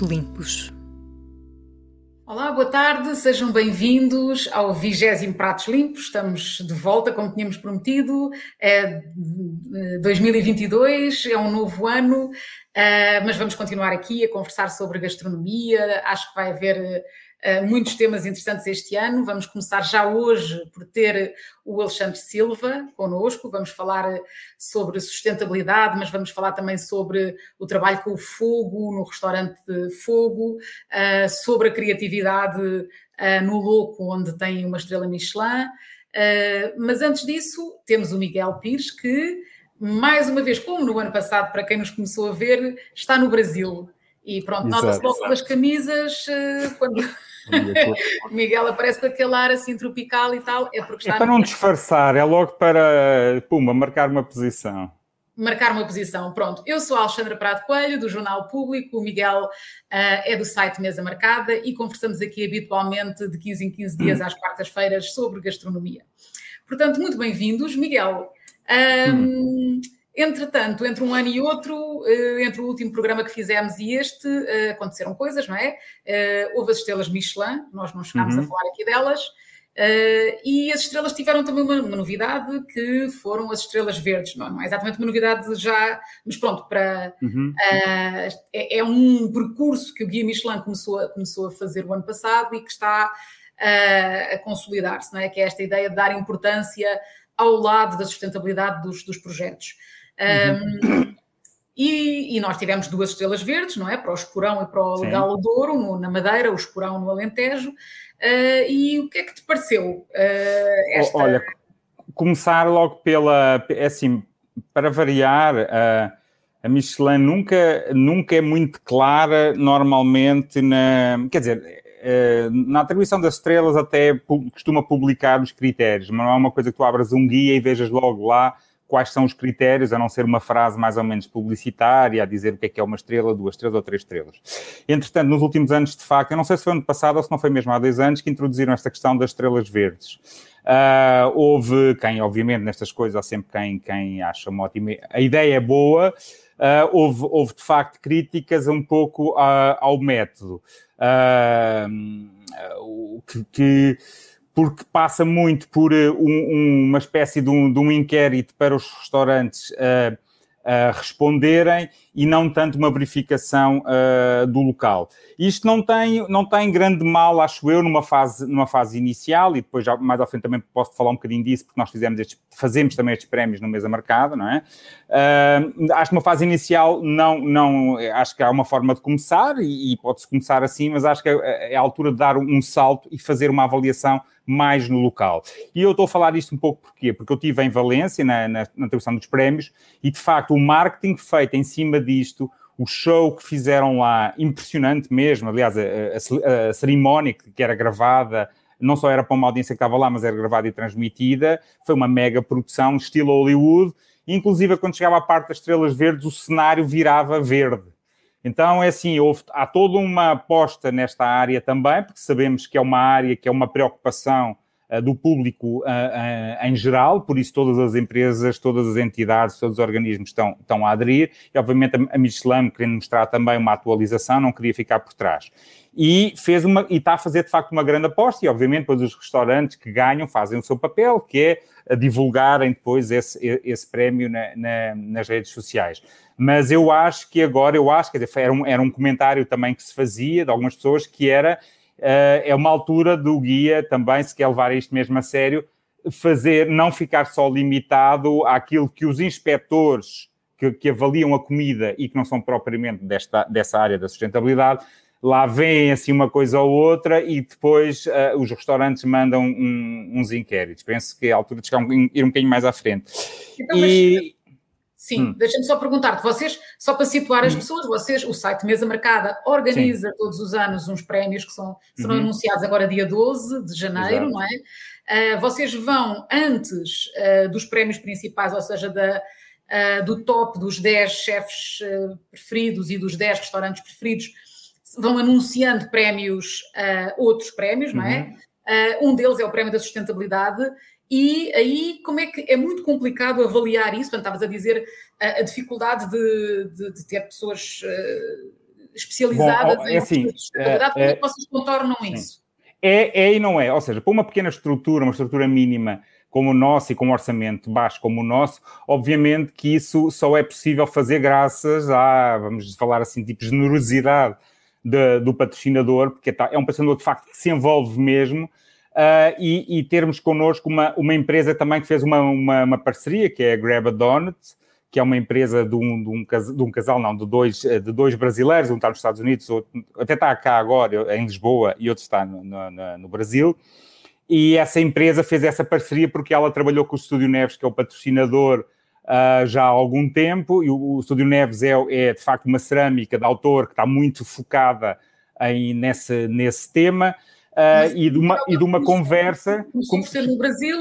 Limpos. Olá, boa tarde, sejam bem-vindos ao 20 Pratos Limpos. Estamos de volta, como tínhamos prometido. É 2022, é um novo ano, eh, mas vamos continuar aqui a conversar sobre gastronomia. Acho que vai haver eh, muitos temas interessantes este ano. Vamos começar já hoje por ter o Alexandre Silva connosco. Vamos falar sobre sustentabilidade, mas vamos falar também sobre o trabalho com o fogo no restaurante Fogo, eh, sobre a criatividade eh, no Louco, onde tem uma estrela Michelin. Mas antes disso, temos o Miguel Pires, que, mais uma vez, como no ano passado, para quem nos começou a ver, está no Brasil. E pronto, nota-se logo pelas camisas, quando Miguel aparece com aquele ar assim tropical e tal. É porque está. É para não disfarçar, é logo para, puma, marcar uma posição. Marcar uma posição, pronto. Eu sou a Alexandra Prado Coelho, do Jornal Público, o Miguel uh, é do site Mesa Marcada e conversamos aqui habitualmente de 15 em 15 dias às quartas-feiras sobre gastronomia. Portanto, muito bem-vindos. Miguel, um, hum. Entretanto, entre um ano e outro, eh, entre o último programa que fizemos e este, eh, aconteceram coisas, não é? Eh, houve as estrelas Michelin, nós não chegámos uhum. a falar aqui delas, e as estrelas tiveram também uma, uma, novidade que foram as estrelas verdes, não, não, é exatamente uma novidade já, mas pronto, para, uhum. é, é, um percurso que o Guia Michelin começou a, começou a fazer o ano passado e que está a consolidar-se, não é? Que é esta ideia de dar importância ao lado da sustentabilidade dos, dos projetos. Um, e, e, nós tivemos duas estrelas verdes, não é? Para o Esporão e para o Galo Douro, no, na Madeira, o Esporão no Alentejo. Uh, e o que é que te pareceu uh, esta... Olha, começar logo pela... É assim, para variar, uh, a Michelin nunca, nunca é muito clara normalmente na... Quer dizer, na atribuição das estrelas até costuma publicar os critérios, mas não é uma coisa que tu abras um guia e vejas logo lá quais são os critérios, a não ser uma frase mais ou menos publicitária, a dizer o que é que é uma estrela, duas estrelas ou três estrelas. Entretanto, nos últimos anos, de facto, eu não sei se foi ano passado ou se não foi mesmo há dois anos, que introduziram esta questão das estrelas verdes. Uh, houve quem, obviamente, nestas coisas há sempre quem, quem acha uma ótima. A ideia é boa, uh, houve, houve de facto críticas um pouco uh, ao método. que, que porque passa muito por uh, um, uma espécie de um, de um, inquérito para os restaurantes uh, uh, responderem e não tanto uma verificação uh, do local. Isto não tem, não tem grande mal, acho eu, numa fase, numa fase inicial, e depois já mais à frente também posso falar um bocadinho disso, porque nós fizemos estes, fazemos também estes prémios no mesa marcada, não é? Acho que uma fase inicial não, não, acho que há uma forma de começar, e, e pode-se começar assim, mas acho que é, é a altura de dar um salto e fazer uma avaliação mais no local. E eu estou a falar isto um pouco porquê? Porque eu estive em Valência, na, na, na atribuição dos prémios, e de facto o marketing feito em cima disto, o show que fizeram lá, impressionante mesmo, aliás, a, a, a cerimónia que era gravada, não só era para uma audiência que estava lá, mas era gravada e transmitida, foi uma mega produção, estilo Hollywood, inclusive quando chegava a parte das estrelas verdes, o cenário virava verde. Então, é assim, houve, há toda uma aposta nesta área também, porque sabemos que é uma área que é uma preocupação uh, do público uh, uh, em geral, por isso todas as empresas, todas as entidades, todos os organismos estão, estão a aderir, e obviamente a, Michelin, querendo mostrar também uma atualização, não queria ficar por trás. E, fez uma, e está a fazer de facto uma grande aposta, e obviamente depois os restaurantes que ganham fazem o seu papel, que é divulgarem depois esse, esse prémio na, na, nas redes sociais. Mas eu acho que agora, eu acho, que era um, era um comentário também que se fazia de algumas pessoas, que era, uh, é uma altura do guia também, se quer levar isto mesmo a sério, fazer, não ficar só limitado àquilo que os inspectores que, que avaliam a comida e que não são propriamente desta, dessa área da sustentabilidade, lá vêm assim uma coisa ou outra e depois uh, os restaurantes mandam um, uns inquéritos. Penso que é a altura de chegar um, ir um bocadinho mais à frente. Então, e, Sim, hum. deixa-me só perguntar-te, vocês, só para situar as hum. pessoas, vocês, o site Mesa Marcada organiza Sim. todos os anos uns prémios que são, serão uhum. anunciados agora dia 12 de janeiro, Exato. não é? Uh, vocês vão antes uh, dos prémios principais, ou seja, da, do top dos 10 chefes preferidos e dos 10 restaurantes preferidos, vão anunciando prémios, outros prémios, não é? Uhum. um deles é o prémio da sustentabilidade e aí, como é que é muito complicado avaliar isso? Portanto, estavas a dizer a, a dificuldade de, de, de, ter pessoas uh, especializadas Bom, é assim, sustentabilidade, como é que vocês contornam sim. isso? É, é e não é, ou seja, para uma pequena estrutura, uma estrutura mínima como o nosso e com um orçamento baixo como o nosso, obviamente que isso só é possível fazer graças à, vamos falar assim, tipo generosidade de, do patrocinador, porque tá, é um patrocinador de facto que se envolve mesmo, uh, e, e, termos connosco uma, uma empresa também que fez uma, uma, uma parceria, que é a Grab a Donut, que é uma empresa de um, de um, de um casal, não, de dois, de dois brasileiros, um está nos Estados Unidos, outro, até está cá agora, em Lisboa, e outro está no, no, no Brasil. E essa empresa fez essa parceria porque ela trabalhou com o Estúdio Neves, que é o patrocinador uh, já há algum tempo, e o, o Estúdio Neves é, é, de facto uma cerâmica de autor que está muito focada em, nesse, nesse tema, uh, e, de uma, e de uma conversa. Começou por ser no Brasil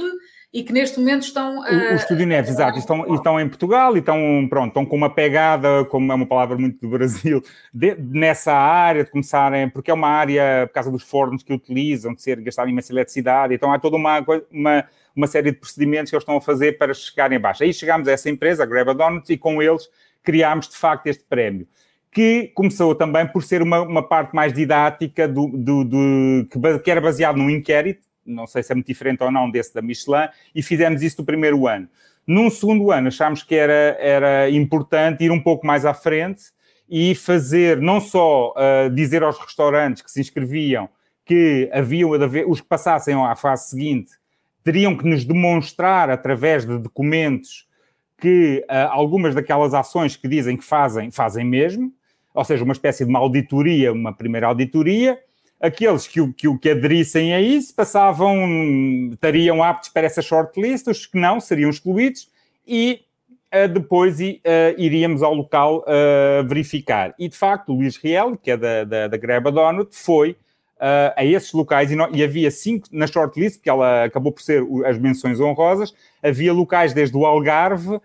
e que neste momento estão. Uh, o Estúdio Neves, exato, estão, estão em Portugal e estão, pronto, estão com uma pegada, como é uma palavra muito do Brasil, de, nessa área de começarem, porque é uma área, por causa dos fornos que utilizam, de ser gastar imensa eletricidade, então há toda uma, uma, uma série de procedimentos que eles estão a fazer para chegarem abaixo. Aí chegámos a essa empresa, a Grab Donuts, e com eles criámos de facto este prémio que começou também por ser uma, uma parte mais didática do, do, do que, que, era baseado num inquérito não sei se é muito diferente ou não desse da Michelin, e fizemos isso no primeiro ano. Num segundo ano, achámos que era, era importante ir um pouco mais à frente e fazer, não só uh, dizer aos restaurantes que se inscreviam que haviam os que passassem à fase seguinte, teriam que nos demonstrar através de documentos que uh, algumas daquelas ações que dizem que fazem, fazem mesmo, ou seja, uma espécie de uma auditoria, uma primeira auditoria, aqueles que, que, que aderissem a isso passavam, estariam aptos para essa shortlist, os que não seriam excluídos e uh, depois uh, iríamos ao local verificar. E de facto, o Luís Riel, que é da, da, da Greba Donut, foi a esses locais e, não, e, havia cinco na shortlist, porque ela acabou por ser as menções honrosas, havia locais desde o Algarve.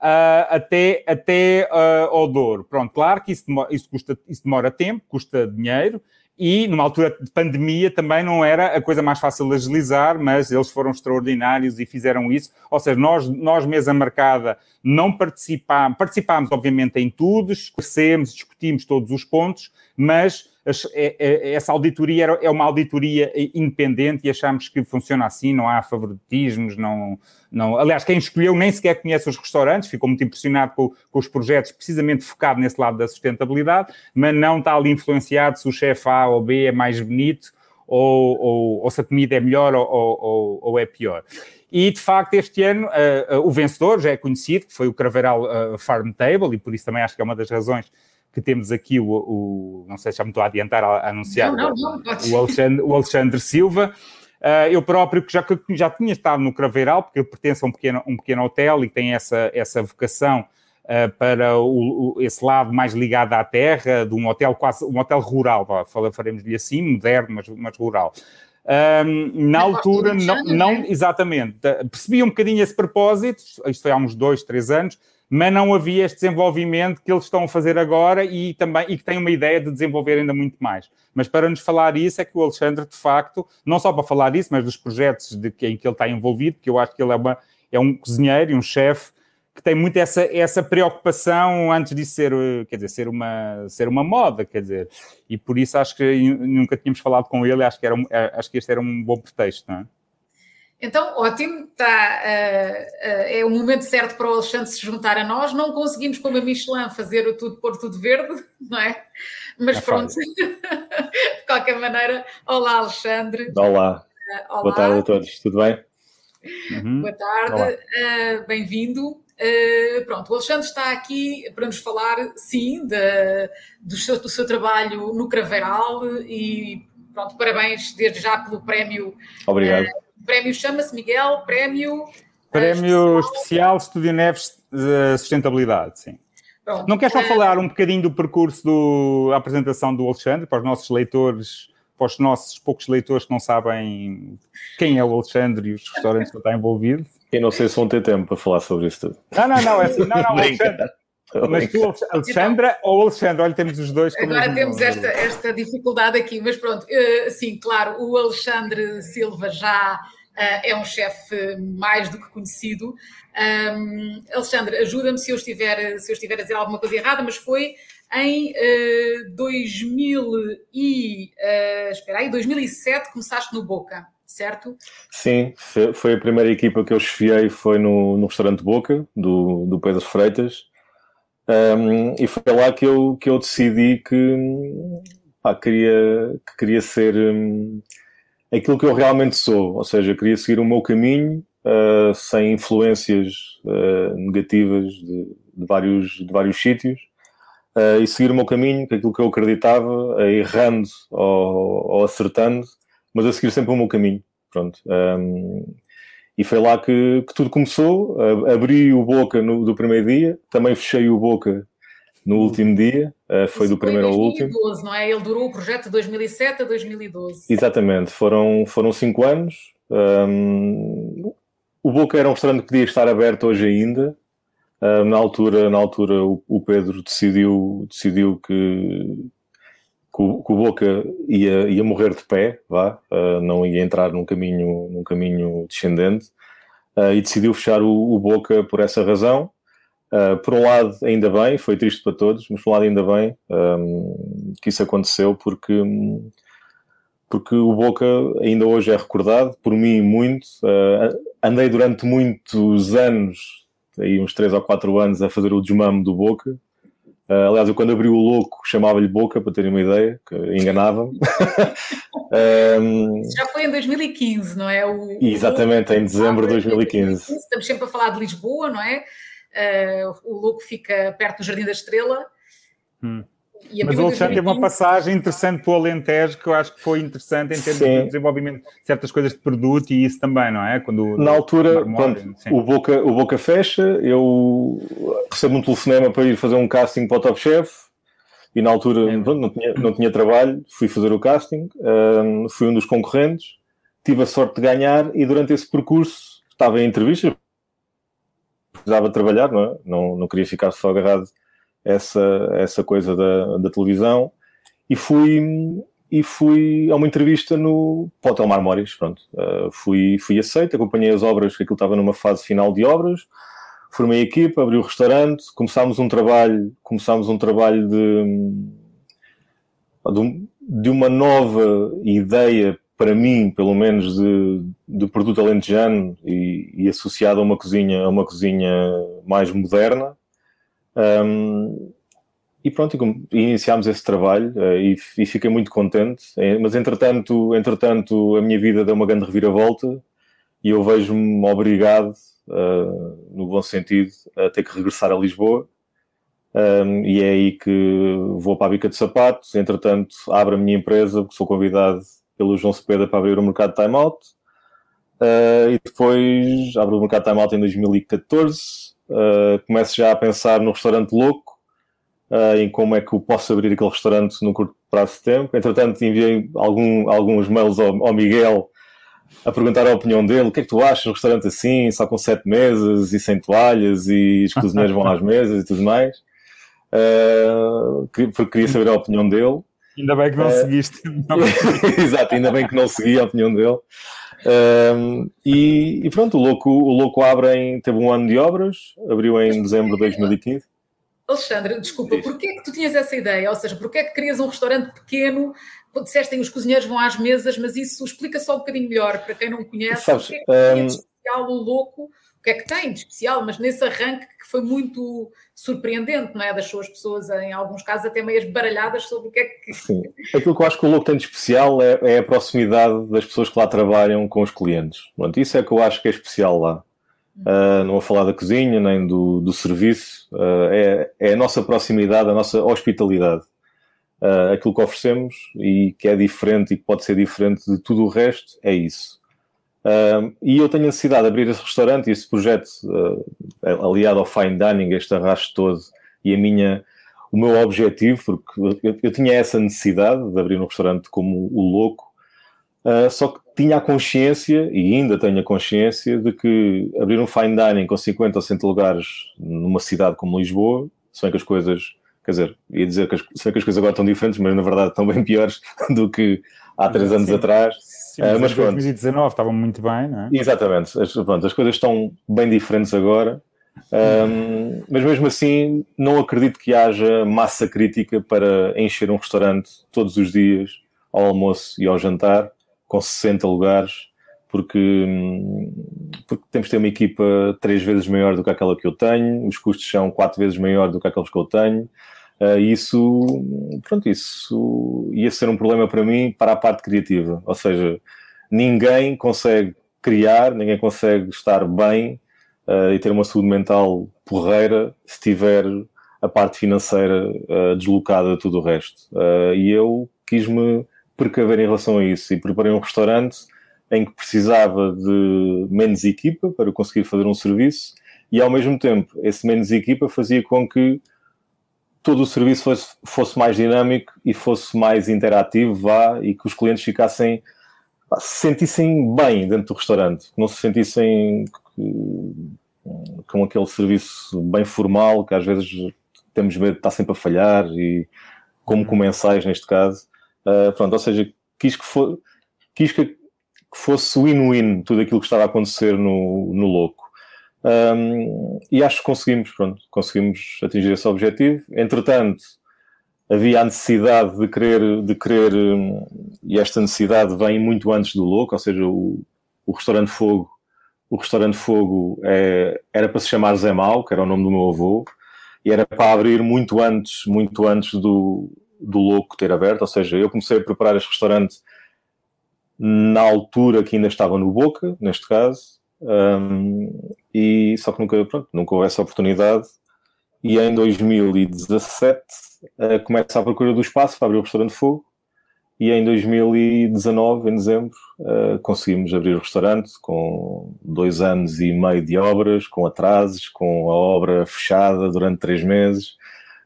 Uh, até, até uh, Douro. Pronto, claro que isso demora, isso, custa, isso demora tempo, custa dinheiro, e numa altura de pandemia também não era a coisa mais fácil de agilizar, mas eles foram extraordinários e fizeram isso. Ou seja, nós, nós mesa marcada, não participámos, participámos obviamente em tudo, esclarecemos, discutimos todos os pontos, mas essa auditoria é uma auditoria independente e achamos que funciona assim, não há favoritismos, não, não... Aliás, quem escolheu nem sequer conhece os restaurantes, ficou muito impressionado com, com os projetos precisamente focado nesse lado da sustentabilidade, mas não está ali influenciado se o chefe A ou B é mais bonito ou, ou, ou se a comida é melhor ou, ou, ou é pior. E, de facto, este ano uh, uh, o vencedor já é conhecido, que foi o Craveiral uh, Farm Table, e por isso também acho que é uma das razões que temos aqui o, o não sei se já me estou a adiantar a, anunciar, não, não, não, o, Alexandre, o Alexandre Silva. Uh, eu próprio, que já, que já tinha estado no Craveiral, porque eu pertenço a um pequeno, um pequeno hotel e tem essa, essa vocação uh, para o, o, esse lado mais ligado à terra, de um hotel quase, um hotel rural, faremos-lhe assim, moderno, mas, mas rural. Um, na altura, não, não, é? exatamente, percebi um bocadinho esse propósito, isto foi há uns dois, três anos, mas não havia este desenvolvimento que eles estão a fazer agora e também e que têm uma ideia de desenvolver ainda muito mais. Mas para nos falar isso é que o Alexandre, de facto, não só para falar isso, mas dos projetos de em que ele está envolvido, que eu acho que ele é, uma, é um cozinheiro e um chefe que tem muito essa, essa preocupação antes de ser, quer dizer, ser uma, ser uma moda, quer dizer, e por isso acho que nunca tínhamos falado com ele, acho que, era um, acho que este era um bom pretexto, não é? Então, ótimo, tá, uh, uh, é o momento certo para o Alexandre se juntar a nós. Não conseguimos, como a Michelin, fazer o tudo pôr tudo verde, não é? Mas é pronto, de qualquer maneira, olá Alexandre. Olá. Uh, olá. Boa tarde a todos, tudo bem? Uhum. Boa tarde, bem-vindo. pronto, o Alexandre está aqui para nos falar, sim, de, do, seu, do seu trabalho no Craveiral e pronto, parabéns desde já pelo prémio. Obrigado o prémio chama-se, Miguel, Prémio... Prémio uh, Especial Estúdio Neves de Sustentabilidade, sim. Pronto. Não queres só uh, falar um bocadinho do percurso da apresentação do Alexandre para os nossos leitores, para os nossos poucos leitores que não sabem quem é o Alexandre e os restaurantes que está envolvido? Eu não sei se vão ter tempo para falar sobre isso tudo. Não, não, não, é assim, não, não, Alexandre. Mas tu, Alexandra ou Alexandre? Olha, temos os dois. Agora temos esta, esta dificuldade aqui, mas pronto, uh, sim, claro, o Alexandre Silva já uh, é um chefe mais do que conhecido. Um, Alexandre, ajuda-me se eu estiver se eu estiver a dizer alguma coisa errada, mas foi em uh, 2000 e, uh, espera aí, 2007 começaste no Boca, certo? Sim, foi a primeira equipa que eu chefiei, foi no, no restaurante Boca, do, do Pedro Freitas, um, e foi lá que eu, que eu decidi que, pá, queria, que queria ser um, aquilo que eu realmente sou, ou seja, queria seguir o meu caminho uh, sem influências uh, negativas de, de, vários, de vários sítios uh, e seguir o meu caminho, aquilo que eu acreditava, errando ou, ou, acertando, mas a seguir sempre o meu caminho. Pronto. Um, e foi lá que, que tudo começou. abri o Boca no, do primeiro dia, também fechei o Boca no último dia, uh, foi Isso do primeiro ao último. 2012, não é? Ele durou o projeto de 2007 a 2012. Exatamente, foram, foram cinco anos. Um, o Boca era um restaurante que podia estar aberto hoje ainda. Na altura, na altura o, o, Pedro decidiu, decidiu que, que, o, Boca ia, ia morrer de pé, vá, uh, não ia entrar num caminho, num caminho descendente. e decidiu fechar o, o Boca por essa razão. Uh, por um lado, ainda bem, foi triste para todos, mas por um lado, ainda bem um, que isso aconteceu, porque, porque o Boca ainda hoje é recordado, por mim, muito. Uh, andei durante muitos anos, aí uns 3 ou 4 anos, a fazer o desmame do Boca. Uh, aliás, eu quando abri o louco chamava-lhe Boca, para terem uma ideia, que enganava-me. um, Já foi em 2015, não é? O, exatamente, em dezembro de 2015. Estamos sempre a falar de Lisboa, não é? Uh, o Louco fica perto do Jardim da Estrela. Hum. Mas o Alexandre teve uma passagem interessante para o Alentejo que eu acho que foi interessante em termos sim. de desenvolvimento de certas coisas de produto e isso também, não é? Quando, Na altura, pronto, o, Boca, o Boca fecha, eu recebo um telefonema para ir fazer um casting para o Top Chef e na altura é. pronto, não, tinha, não tinha trabalho, fui fazer o casting, um, fui um dos concorrentes, tive a sorte de ganhar e durante esse percurso estava em entrevistas, precisava trabalhar, não, é? não, não queria ficar só agarrado essa, essa coisa da, da televisão e fui e fui a uma entrevista no Hotel Marmórios, pronto, uh, fui, fui aceito, acompanhei as obras, que aquilo estava numa fase final de obras, formei a equipa, abri o restaurante, começámos um trabalho, começámos um trabalho de, de, de uma nova ideia para mim, pelo menos, de, de produto alentejano e, e, associado a uma cozinha, a uma cozinha mais moderna. Um, e pronto, iniciámos esse trabalho uh, e, e, fiquei muito contente. Eh, mas entretanto, entretanto, a minha vida deu uma grande reviravolta e eu vejo-me obrigado, uh, no bom sentido, a ter que regressar a Lisboa. Um, e é aí que vou para a bica de sapatos. Entretanto, abro a minha empresa, sou convidado pelo João Cepeda para abrir o mercado de timeout. Uh, e depois abro o mercado de timeout em 2014. Uh, começo já a pensar no restaurante louco, uh, em como é que eu posso abrir aquele restaurante num curto prazo de tempo. Entretanto, enviei algum, alguns mails ao, ao, Miguel a perguntar a opinião dele. O que é que tu achas de um restaurante assim, só com sete mesas e sem toalhas e os cozinheiros vão às mesas e tudo mais? Uh, porque queria saber a opinião dele. Ainda bem que não seguiste. Exato, ainda bem que não segui a opinião dele. Um, e, e, pronto, o Louco, o Louco abre em, teve um ano de obras, abriu em dezembro de 2015. Alexandre, desculpa, porquê é que tu tinhas essa ideia? Ou seja, porquê é que querias um restaurante pequeno? Disseste que os cozinheiros vão às mesas, mas isso explica só um bocadinho melhor para quem não conhece. Sabes, é que um, especial o Louco? O que é que tem de especial? Mas nesse arranque que foi muito surpreendente, não é? Deixou as pessoas, em alguns casos, até meias baralhadas sobre o que é que. Sim. Aquilo que eu acho que o Louco tem de especial é, é, a proximidade das pessoas que lá trabalham com os clientes. Pronto, isso é que eu acho que é especial lá. Uh, não vou falar da cozinha nem do, do serviço, uh, é, é, a nossa proximidade, a nossa hospitalidade. Uh, aquilo que oferecemos e que é diferente e que pode ser diferente de tudo o resto é isso. E eu tenho a necessidade de abrir esse restaurante e esse projeto, uh, aliado ao fine dining, este arrasto todo, e a minha, o meu objetivo, porque eu, eu tinha essa necessidade de abrir um restaurante como o Louco, uh, só que tinha a consciência, e ainda tenho a consciência, de que abrir um fine dining com 50 ou 100 lugares numa cidade como Lisboa, se bem que as coisas, quer dizer, ia dizer que as, que as coisas agora estão diferentes, mas na verdade estão bem piores do que há três anos Sim. atrás Sim, mas, uh, mas 2019 estavam muito bem, não é? Exatamente. As, pronto, as coisas estão bem diferentes agora. Um, mas mesmo assim, não acredito que haja massa crítica para encher um restaurante todos os dias, ao almoço e ao jantar, com 60 lugares, porque, hum, porque temos de ter uma equipa três vezes maior do que aquela que eu tenho, os custos são quatro vezes maior do que aqueles que eu tenho. Uh, isso, pronto, isso ia ser um problema para mim para a parte criativa. Ou seja, ninguém consegue criar, ninguém consegue estar bem uh, e ter uma saúde mental porreira se tiver a parte financeira uh, deslocada de tudo o resto. e eu quis-me precaver em relação a isso e preparei um restaurante em que precisava de menos equipa para conseguir fazer um serviço e ao mesmo tempo esse menos equipa fazia com que todo o serviço fosse, fosse mais dinâmico e fosse mais interativo vá, e que os clientes ficassem se sentissem bem dentro do restaurante, não se sentissem com aquele serviço bem formal que às vezes temos medo de estar sempre a falhar e como uhum. comensais neste caso uh, pronto, ou seja, quis que, for, quis que que fosse win-win tudo aquilo que estava a acontecer no, no Louco. Um, e acho que conseguimos, pronto, conseguimos atingir esse objetivo. Entretanto, havia a necessidade de querer, de querer e esta necessidade vem muito antes do Louco, ou seja, o, o Restaurante Fogo, o Restaurante Fogo é, era para se chamar Zé Mau, que era o nome do meu avô, e era para abrir muito antes, muito antes do, do Louco ter aberto, ou seja, eu comecei a preparar este restaurante na altura que ainda estava no Boca, neste caso, um, e só que nunca, pronto, nunca houve essa oportunidade. E em 2017 uh, começa a procura do espaço para abrir o restaurante Fogo. E em 2019, em dezembro, uh, conseguimos abrir o restaurante com dois anos e meio de obras, com atrasos, com a obra fechada durante três meses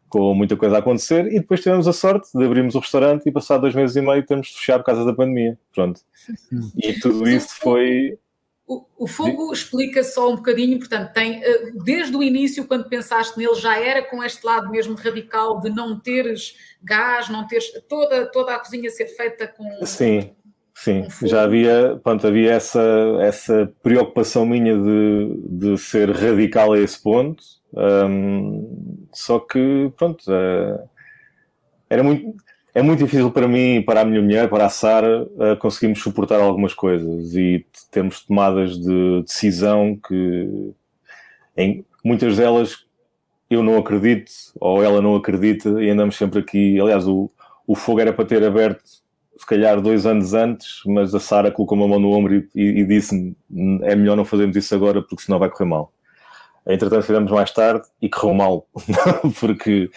com muita coisa a acontecer e depois tivemos a sorte de abrirmos o restaurante e passar dois meses e meio temos de fechar por causa da pandemia. Pronto. E tudo isso foi. O, o fogo explica só um bocadinho, portanto, tem eh, desde o início, quando pensaste nele, já era com este lado mesmo radical de não teres gás, não teres toda, toda a cozinha ser feita com. Sim, sim, já havia, pronto, havia essa, essa preocupação minha de, de ser radical a esse ponto um, só que, pronto, é, era muito, é muito difícil para mim, para a minha mulher, para a Sara, uh, conseguirmos suportar algumas coisas e temos tomadas de decisão que, em muitas delas, eu não acredito ou ela não acredita e andamos sempre aqui. Aliás, o, o fogo era para ter aberto se calhar dois anos antes, mas a Sara colocou uma mão no ombro e, e, e disse-me: é melhor não fazermos isso agora porque senão vai correr mal. Entretanto, fizemos mais tarde e correu mal, porque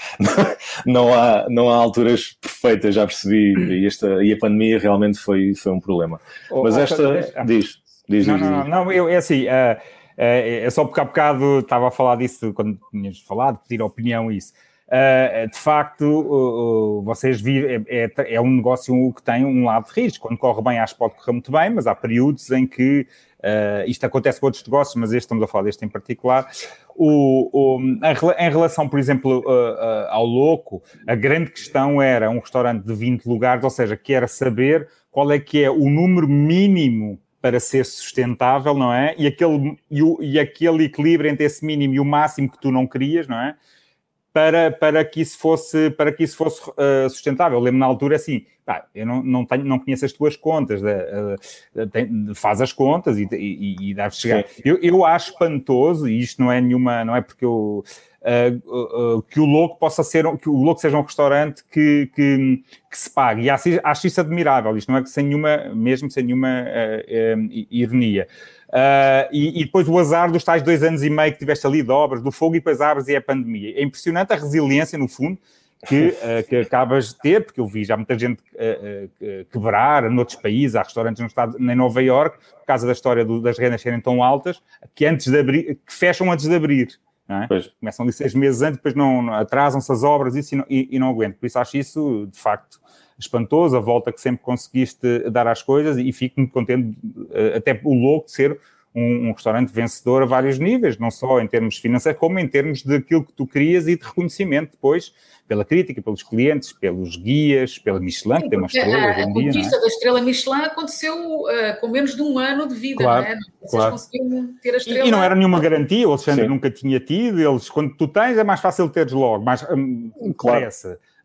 não há, não há alturas perfeitas, já percebi, e, esta, e a pandemia realmente foi, foi um problema. Oh, Mas esta, oh, diz, diz, não, diz, não, não, não, eu, é assim, é só porque há bocado estava a falar disso quando tinhas falado, pedir opinião isso. Uh, de facto, vocês vivem, é, é, é, um negócio que tem um lado de risco. Quando corre bem, acho que pode correr muito bem, mas há períodos em que uh, isto acontece com outros negócios, mas este estamos a falar deste em particular. O, o, em relação, por exemplo, ao louco, a grande questão era um restaurante de 20 lugares, ou seja, que era saber qual é que é o número mínimo para ser sustentável, não é? E aquele, e, o, e aquele equilíbrio entre esse mínimo e o máximo que tu não querias, não é? Para, para que isso fosse, para que isso fosse uh, sustentável. Eu lembro na altura assim, pá, eu não, não, tenho, não conheço as tuas contas, uh, tem, faz as contas e, e, e deves chegar. Eu, eu acho espantoso, e isto não é nenhuma, não é porque eu. Uh, que o louco possa ser, que o louco seja um restaurante que, que, que se pague. E acho, acho, isso admirável. Isto não é que sem nenhuma, mesmo sem nenhuma ironia. Uh, e, e, depois o azar dos tais dois anos e meio que tiveste ali de obras, do fogo e depois abres e é a pandemia. É impressionante a resiliência, no fundo, que, uh, que acabas de ter, porque eu vi já muita gente uh, quebrar noutros países, há restaurantes no estado, em Nova Iorque, por causa da história do, das rendas serem tão altas, que antes de abrir, que fecham antes de abrir. É? Começam ali seis meses antes, depois não, não atrasam-se as obras isso, e, não, e, e não aguento. Por isso acho isso, de facto, espantoso, a volta que sempre conseguiste dar às coisas e fico muito contente, eh, até o louco, ser um, um, restaurante vencedor a vários níveis, não só em termos financeiros, como em termos daquilo que tu querias e de reconhecimento depois pela crítica, pelos clientes, pelos guias, pela Michelin, Sim, que tem uma estrela hoje em dia. A é? conquista é? da estrela Michelin aconteceu uh, com menos de um ano de vida, claro, não é? Vocês claro. conseguiram ter a estrela. E, e, não era nenhuma garantia, o Alexandre Sim. nunca tinha tido, eles, quando tu tens, é mais fácil teres logo, mas um, claro.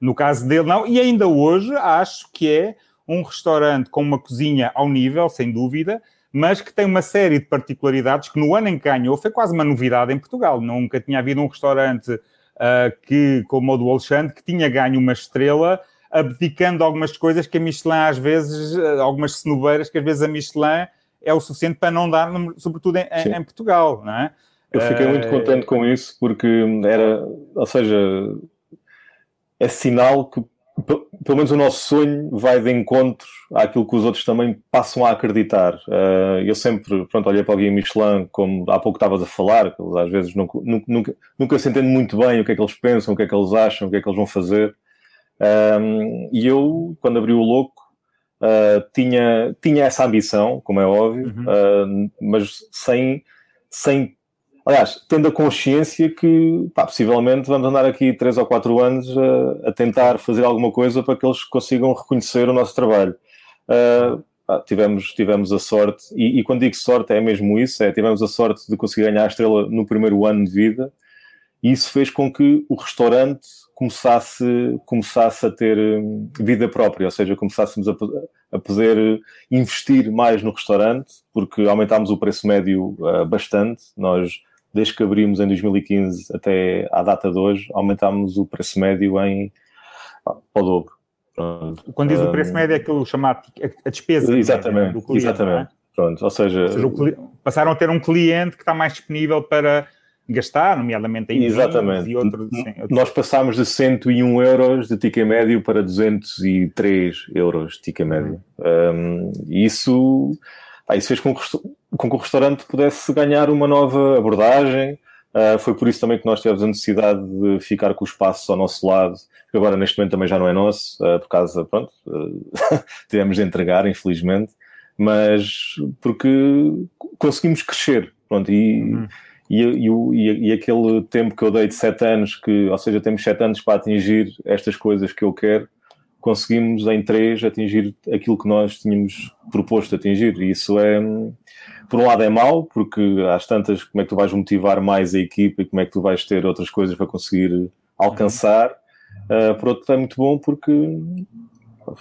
No caso dele, não. E ainda hoje acho que é um restaurante com uma cozinha ao nível, sem dúvida, mas que tem uma série de particularidades que no ano em que ganhou foi quase uma novidade em Portugal. Nunca tinha havido um restaurante uh, que, como o do Alexandre, que tinha ganho uma estrela, abdicando algumas coisas que a Michelin às vezes, uh, algumas cenoureiras que às vezes a Michelin é o suficiente para não dar, sobretudo em, em Portugal, não é? Eu fiquei muito contente com isso, porque era, ou seja, é sinal que pelo menos o nosso sonho vai de encontro àquilo que os outros também passam a acreditar. Uh, eu sempre, pronto, olhei para o Guia Michelin, como há pouco estavas a falar, que eles às vezes nunca, nunca, nunca se entende muito bem o que é que eles pensam, o que é que eles acham, o que é que eles vão fazer. Um, e eu, quando abri o Louco, uh, tinha, tinha essa ambição, como é óbvio, uhum. uh, mas sem, sem Aliás, tendo a consciência que pá, possivelmente vamos andar aqui 3 ou 4 anos a, a, tentar fazer alguma coisa para que eles consigam reconhecer o nosso trabalho. Uh, pá, tivemos, tivemos a sorte, e, e, quando digo sorte é mesmo isso, é tivemos a sorte de conseguir ganhar a estrela no primeiro ano de vida, e isso fez com que o restaurante começasse, começasse a ter hum, vida própria, ou seja, começássemos a, a poder investir mais no restaurante, porque aumentámos o preço médio uh, bastante. Nós desde que abrimos em 2015 até à data de hoje, aumentámos o preço médio em ao dobro. Pronto. Quando diz o preço médio é aquilo chamado a despesa né, exatamente, do cliente. Exatamente. É? Pronto, ou seja, ou seja passaram a ter um cliente que está mais disponível para gastar, nomeadamente em Exatamente. e outros, sim, outros. Nós passámos de 101 euros de ticket médio para 203 euros de ticket médio. Um, isso ah, isso fez com que, com que, o restaurante pudesse ganhar uma nova abordagem. Uh, foi por isso também que nós tivemos a necessidade de ficar com o espaço ao nosso lado, que agora neste momento também já não é nosso, uh, por causa, pronto, uh, tivemos de entregar, infelizmente, mas porque conseguimos crescer, pronto, e, uhum. e, e, e, aquele tempo que eu dei de sete anos, que, ou seja, temos sete anos para atingir estas coisas que eu quero, conseguimos em três atingir aquilo que nós tínhamos proposto atingir. E isso é, por um lado, é mau, porque às tantas, como é que tu vais motivar mais a equipa e como é que tu vais ter outras coisas para conseguir alcançar. Uh, por outro, é muito bom porque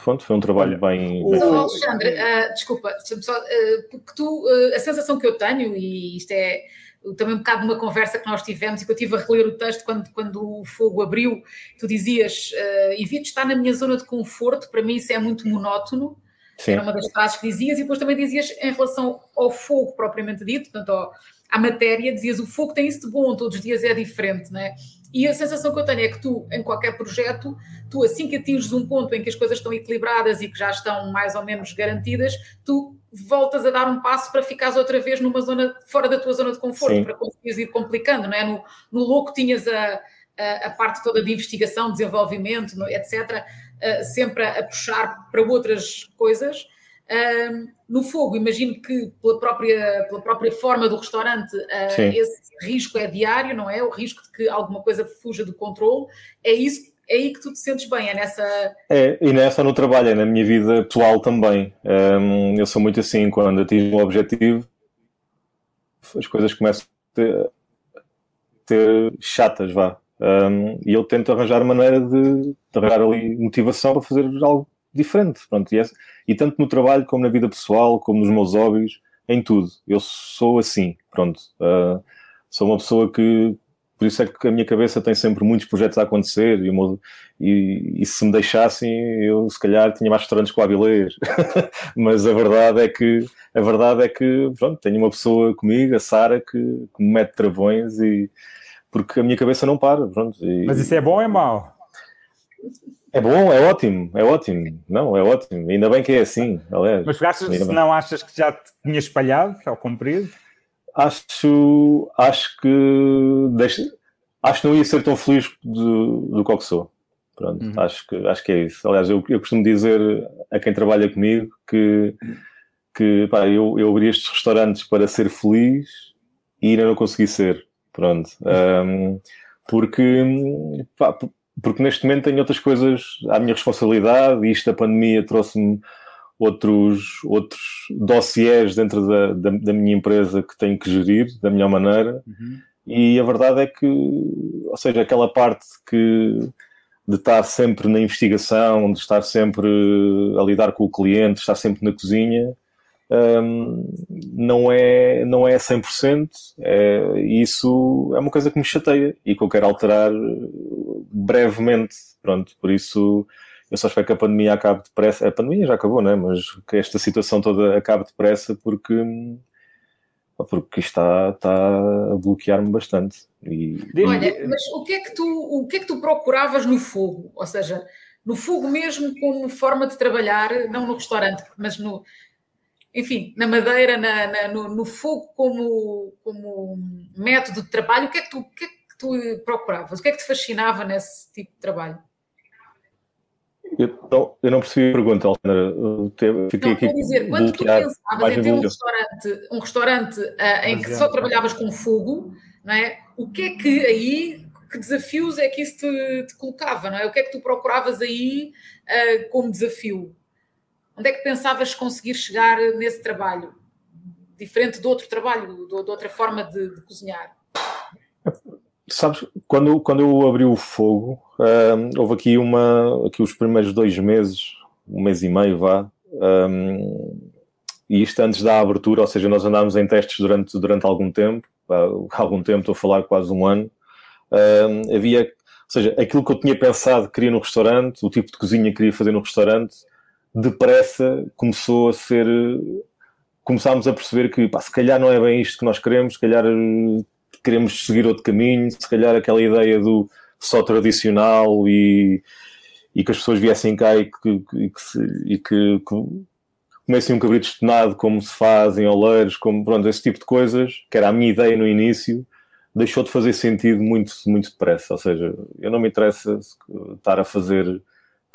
Pronto, foi um trabalho bem. bem Alexandre, uh, desculpa, só, uh, porque tu, a sensação que eu tenho, e isto é também um bocado de uma conversa que nós tivemos e que eu tive a reler o texto quando, quando o fogo abriu, tu dizias, uh, evito estar na minha zona de conforto, para mim isso é muito monótono, Sim. era uma das frases que dizias, e depois também dizias em relação ao fogo propriamente dito, portanto ao, à matéria, dizias o fogo tem isso de bom, todos os dias é diferente, não é? E a sensação que eu tenho é que tu, em qualquer projeto, tu assim que atinges um ponto em que as coisas estão equilibradas e que já estão mais ou menos garantidas, tu voltas a dar um passo para ficares outra vez numa zona fora da tua zona de conforto, Sim. para conseguires ir complicando, não é? No, no louco tinhas a, a, a, parte toda de investigação, desenvolvimento, etc., uh, sempre a, a, puxar para outras coisas. Uh, no fogo, imagino que pela própria, pela própria forma do restaurante, uh, esse risco é diário, não é? O risco de que alguma coisa fuja do controle. É isso é aí que tu te sentes bem, é nessa. É, e nessa no trabalho, é na minha vida pessoal também. Um, eu sou muito assim, quando atingo um objetivo, as coisas começam a ter, ter chatas, vá. Um, e eu tento arranjar maneira de, de, arranjar ali motivação para fazer algo diferente. Pronto, e, e tanto no trabalho, como na vida pessoal, como nos meus hobbies, em tudo. Eu sou assim, pronto. Uh, sou uma pessoa que por isso é que a minha cabeça tem sempre muitos projetos a acontecer e, e, e se me deixassem eu se calhar tinha mais restaurantes com Avilés mas a verdade é que a verdade é que pronto, tenho uma pessoa comigo, a Sara que, que, me mete travões e porque a minha cabeça não para pronto, e, mas isso é bom ou é mau? É bom, é ótimo, é ótimo. Não, é ótimo. Ainda bem que é assim, aliás. Mas achas, se não achas que já te tinha espalhado ao comprido? acho, acho que deixa, acho que não ia ser tão feliz do, do que sou. Pronto, uhum. acho, que, acho que é isso. Aliás, eu, eu costumo dizer a quem trabalha comigo que, que pá, eu, eu abri estes restaurantes para ser feliz e ainda não consegui ser. Pronto. Um, porque, pá, porque neste momento tenho outras coisas à minha responsabilidade e isto da pandemia trouxe-me outros, outros dossiers dentro da, da, da, minha empresa que tenho que gerir da melhor maneira. Uhum. E a verdade é que, ou seja, aquela parte que de estar sempre na investigação, de estar sempre a lidar com o cliente, estar sempre na cozinha, um, não, é, não é 100%. É, isso é uma coisa que me chateia e que eu quero alterar brevemente. Pronto, por isso eu só espero que a pandemia acabe depressa. A pandemia já acabou, não é? Mas que esta situação toda acabe depressa porque porque está, está a bloquear-me bastante. E... Olha, mas o que, é que tu, o que é que tu procuravas no fogo? Ou seja, no fogo mesmo como forma de trabalhar, não no restaurante, mas no, enfim, na madeira, na, na, no, no, fogo como, como método de trabalho, o que, é que tu, o que é que tu procuravas? O que é que te fascinava nesse tipo de trabalho? Eu não, eu não percebi a pergunta, Alexandra. Fiquei não, aqui. dizer, quando tu pensavas em ter um restaurante, um restaurante uh, em que só trabalhavas com fogo, não é? o que é que aí, que desafios é que isso te, te colocava? Não é? O que é que tu procuravas aí uh, como desafio? Onde é que pensavas conseguir chegar nesse trabalho? Diferente de outro trabalho, de, outra forma de, de cozinhar? Sabes, quando, quando eu abri o fogo, uh, houve aqui uma, aqui os primeiros dois meses, um mês e meio, vá, um, e isto antes da abertura, ou seja, nós andámos em testes durante, durante algum tempo, algum tempo, estou a falar quase um ano, uh, havia, ou seja, aquilo que eu tinha pensado que queria no restaurante, o tipo de cozinha que queria fazer no restaurante, depressa começou a ser, começámos a perceber que, pá, se calhar não é bem isto que nós queremos, se calhar queremos seguir outro caminho, se calhar aquela ideia do só tradicional e, e que as pessoas viessem cá e que, e que, e que, que comecem um cabrito estonado como se faz em oleiros, como pronto, esse tipo de coisas, que era a minha ideia no início, deixou de fazer sentido muito, muito depressa. Ou seja, eu não me interessa estar a fazer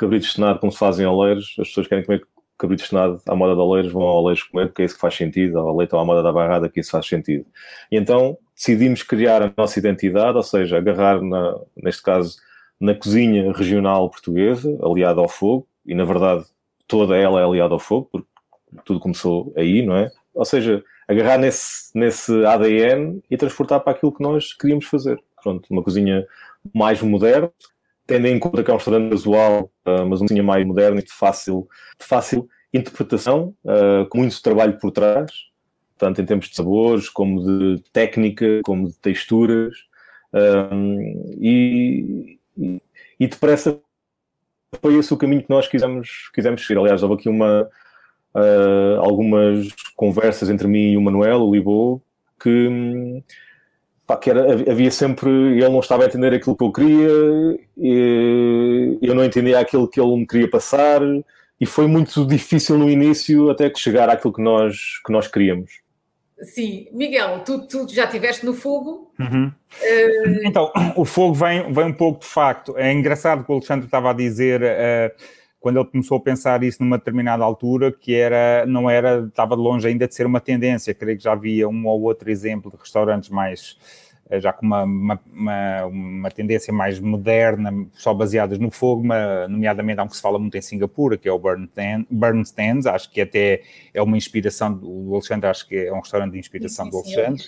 cabrito estonado como se faz em oleiros, as pessoas querem comer cabrito estonado à moda de oleiros, vão ao oleiros comer, porque é isso que faz sentido, ao leite ou à moda da barrada, que isso faz sentido. E então decidimos criar a nossa identidade, ou seja, agarrar, na, neste caso, na cozinha regional portuguesa, aliada ao fogo, e na verdade toda ela é aliada ao fogo, porque tudo começou aí, não é? Ou seja, agarrar nesse, nesse ADN e transportar para aquilo que nós queríamos fazer. Pronto, uma cozinha mais moderna, tendo em conta que é um restaurante casual, uh, mas uma cozinha mais moderna e de fácil, de fácil interpretação, uh, com muito trabalho por trás, tanto em termos de sabores, como de técnica, como de texturas, um, e, e, e, depressa foi esse o caminho que nós quisemos, quisemos seguir. Aliás, houve aqui uma, uh, algumas conversas entre mim e o Manuel, o Libo, que, pá, que era, havia sempre, ele não estava a entender aquilo que eu queria, e eu não entendia aquilo que ele me queria passar, e foi muito difícil no início até que chegar àquilo que nós, que nós queríamos. Sim, Miguel, tu, tu já estiveste no fogo. Uhum. Uh... Então, o fogo vem, vem um pouco de facto. É engraçado que o Alexandre estava a dizer, uh, quando ele começou a pensar isso numa determinada altura, que era, não era, estava longe ainda de ser uma tendência. Creio que já havia um ou outro exemplo de restaurantes mais eh, já com uma, uma, uma, uma, tendência mais moderna, só baseadas no fogo, nomeadamente há um que se fala muito em Singapura, que é o Burn, Stands, acho que até é uma inspiração do Alexandre, acho que é um restaurante de inspiração sim, do Alexandre.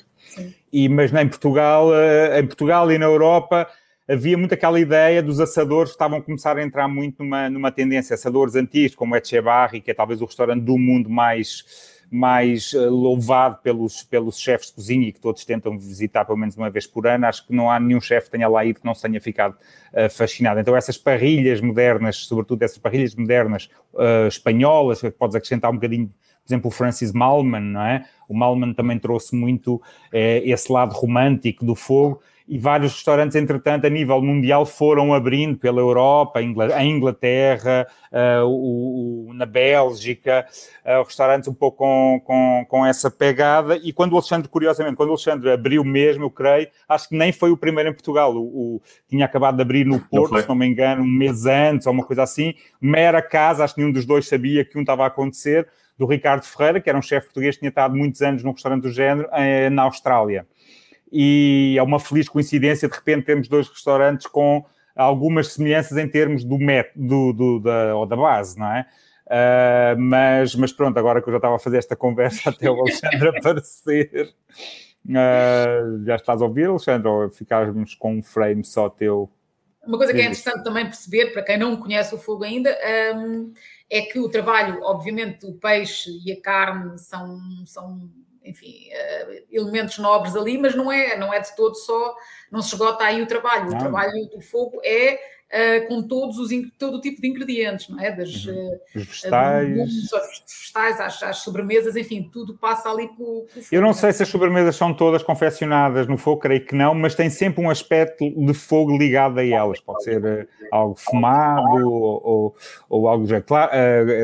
E, mas em Portugal, eh, em Portugal e na Europa havia muito aquela ideia dos assadores que estavam a começar a entrar muito numa, numa tendência, assadores antigos, como Echebarri, que é talvez o restaurante do mundo mais mais uh, louvado pelos, pelos chefes de cozinha e que todos tentam visitar pelo menos uma vez por ano, acho que não há nenhum chefe que tenha lá ido que não se tenha ficado uh, fascinado. Então essas parrilhas modernas, sobretudo essas parrilhas modernas uh, espanholas, que podes acrescentar um bocadinho por exemplo, o Francis Malman, não é? O Malman também trouxe muito esse lado romântico do fogo e vários restaurantes, entretanto, a nível mundial foram abrindo pela Europa, a Inglaterra, uh, o, o, na Bélgica, uh, restaurantes um pouco com, com, com, essa pegada. E quando o Alexandre, curiosamente, quando o Alexandre abriu mesmo, eu creio, acho que nem foi o primeiro em Portugal. O, o tinha acabado de abrir no Porto, não se não me engano, um mês antes ou uma coisa assim. Mera casa, acho que nenhum dos dois sabia que um estava a acontecer, do Ricardo Ferreira, que era um chefe português tinha estado muitos anos num restaurante do género eh, na Austrália e é uma feliz coincidência de repente termos dois restaurantes com algumas semelhanças em termos do método do, da, ou da base, não é? Uh, mas, mas pronto, agora que eu já estava a fazer esta conversa até o Alexandre aparecer, uh, já estás a ouvir, Alexandre, ou ficarmos com um frame só teu? Uma coisa que é interessante também perceber, para quem não conhece o fogo ainda, um, é que o trabalho, obviamente, o peixe e a carne são, são enfim, uh, elementos nobres ali, mas não é, não é de todo só, não se esgota aí o trabalho. Não. O trabalho do fogo é uh, com todos os, todo o tipo de ingredientes, não é? Das, uhum. uh, os vegetais, vegetais às, às, sobremesas, enfim, tudo passa ali pelo fogo. Eu não sei se as sobremesas são todas confeccionadas no fogo, creio que não, mas tem sempre um aspecto de fogo ligado a elas. Pode ser uh, algo fumado ou, ou, ou algo já. Claro,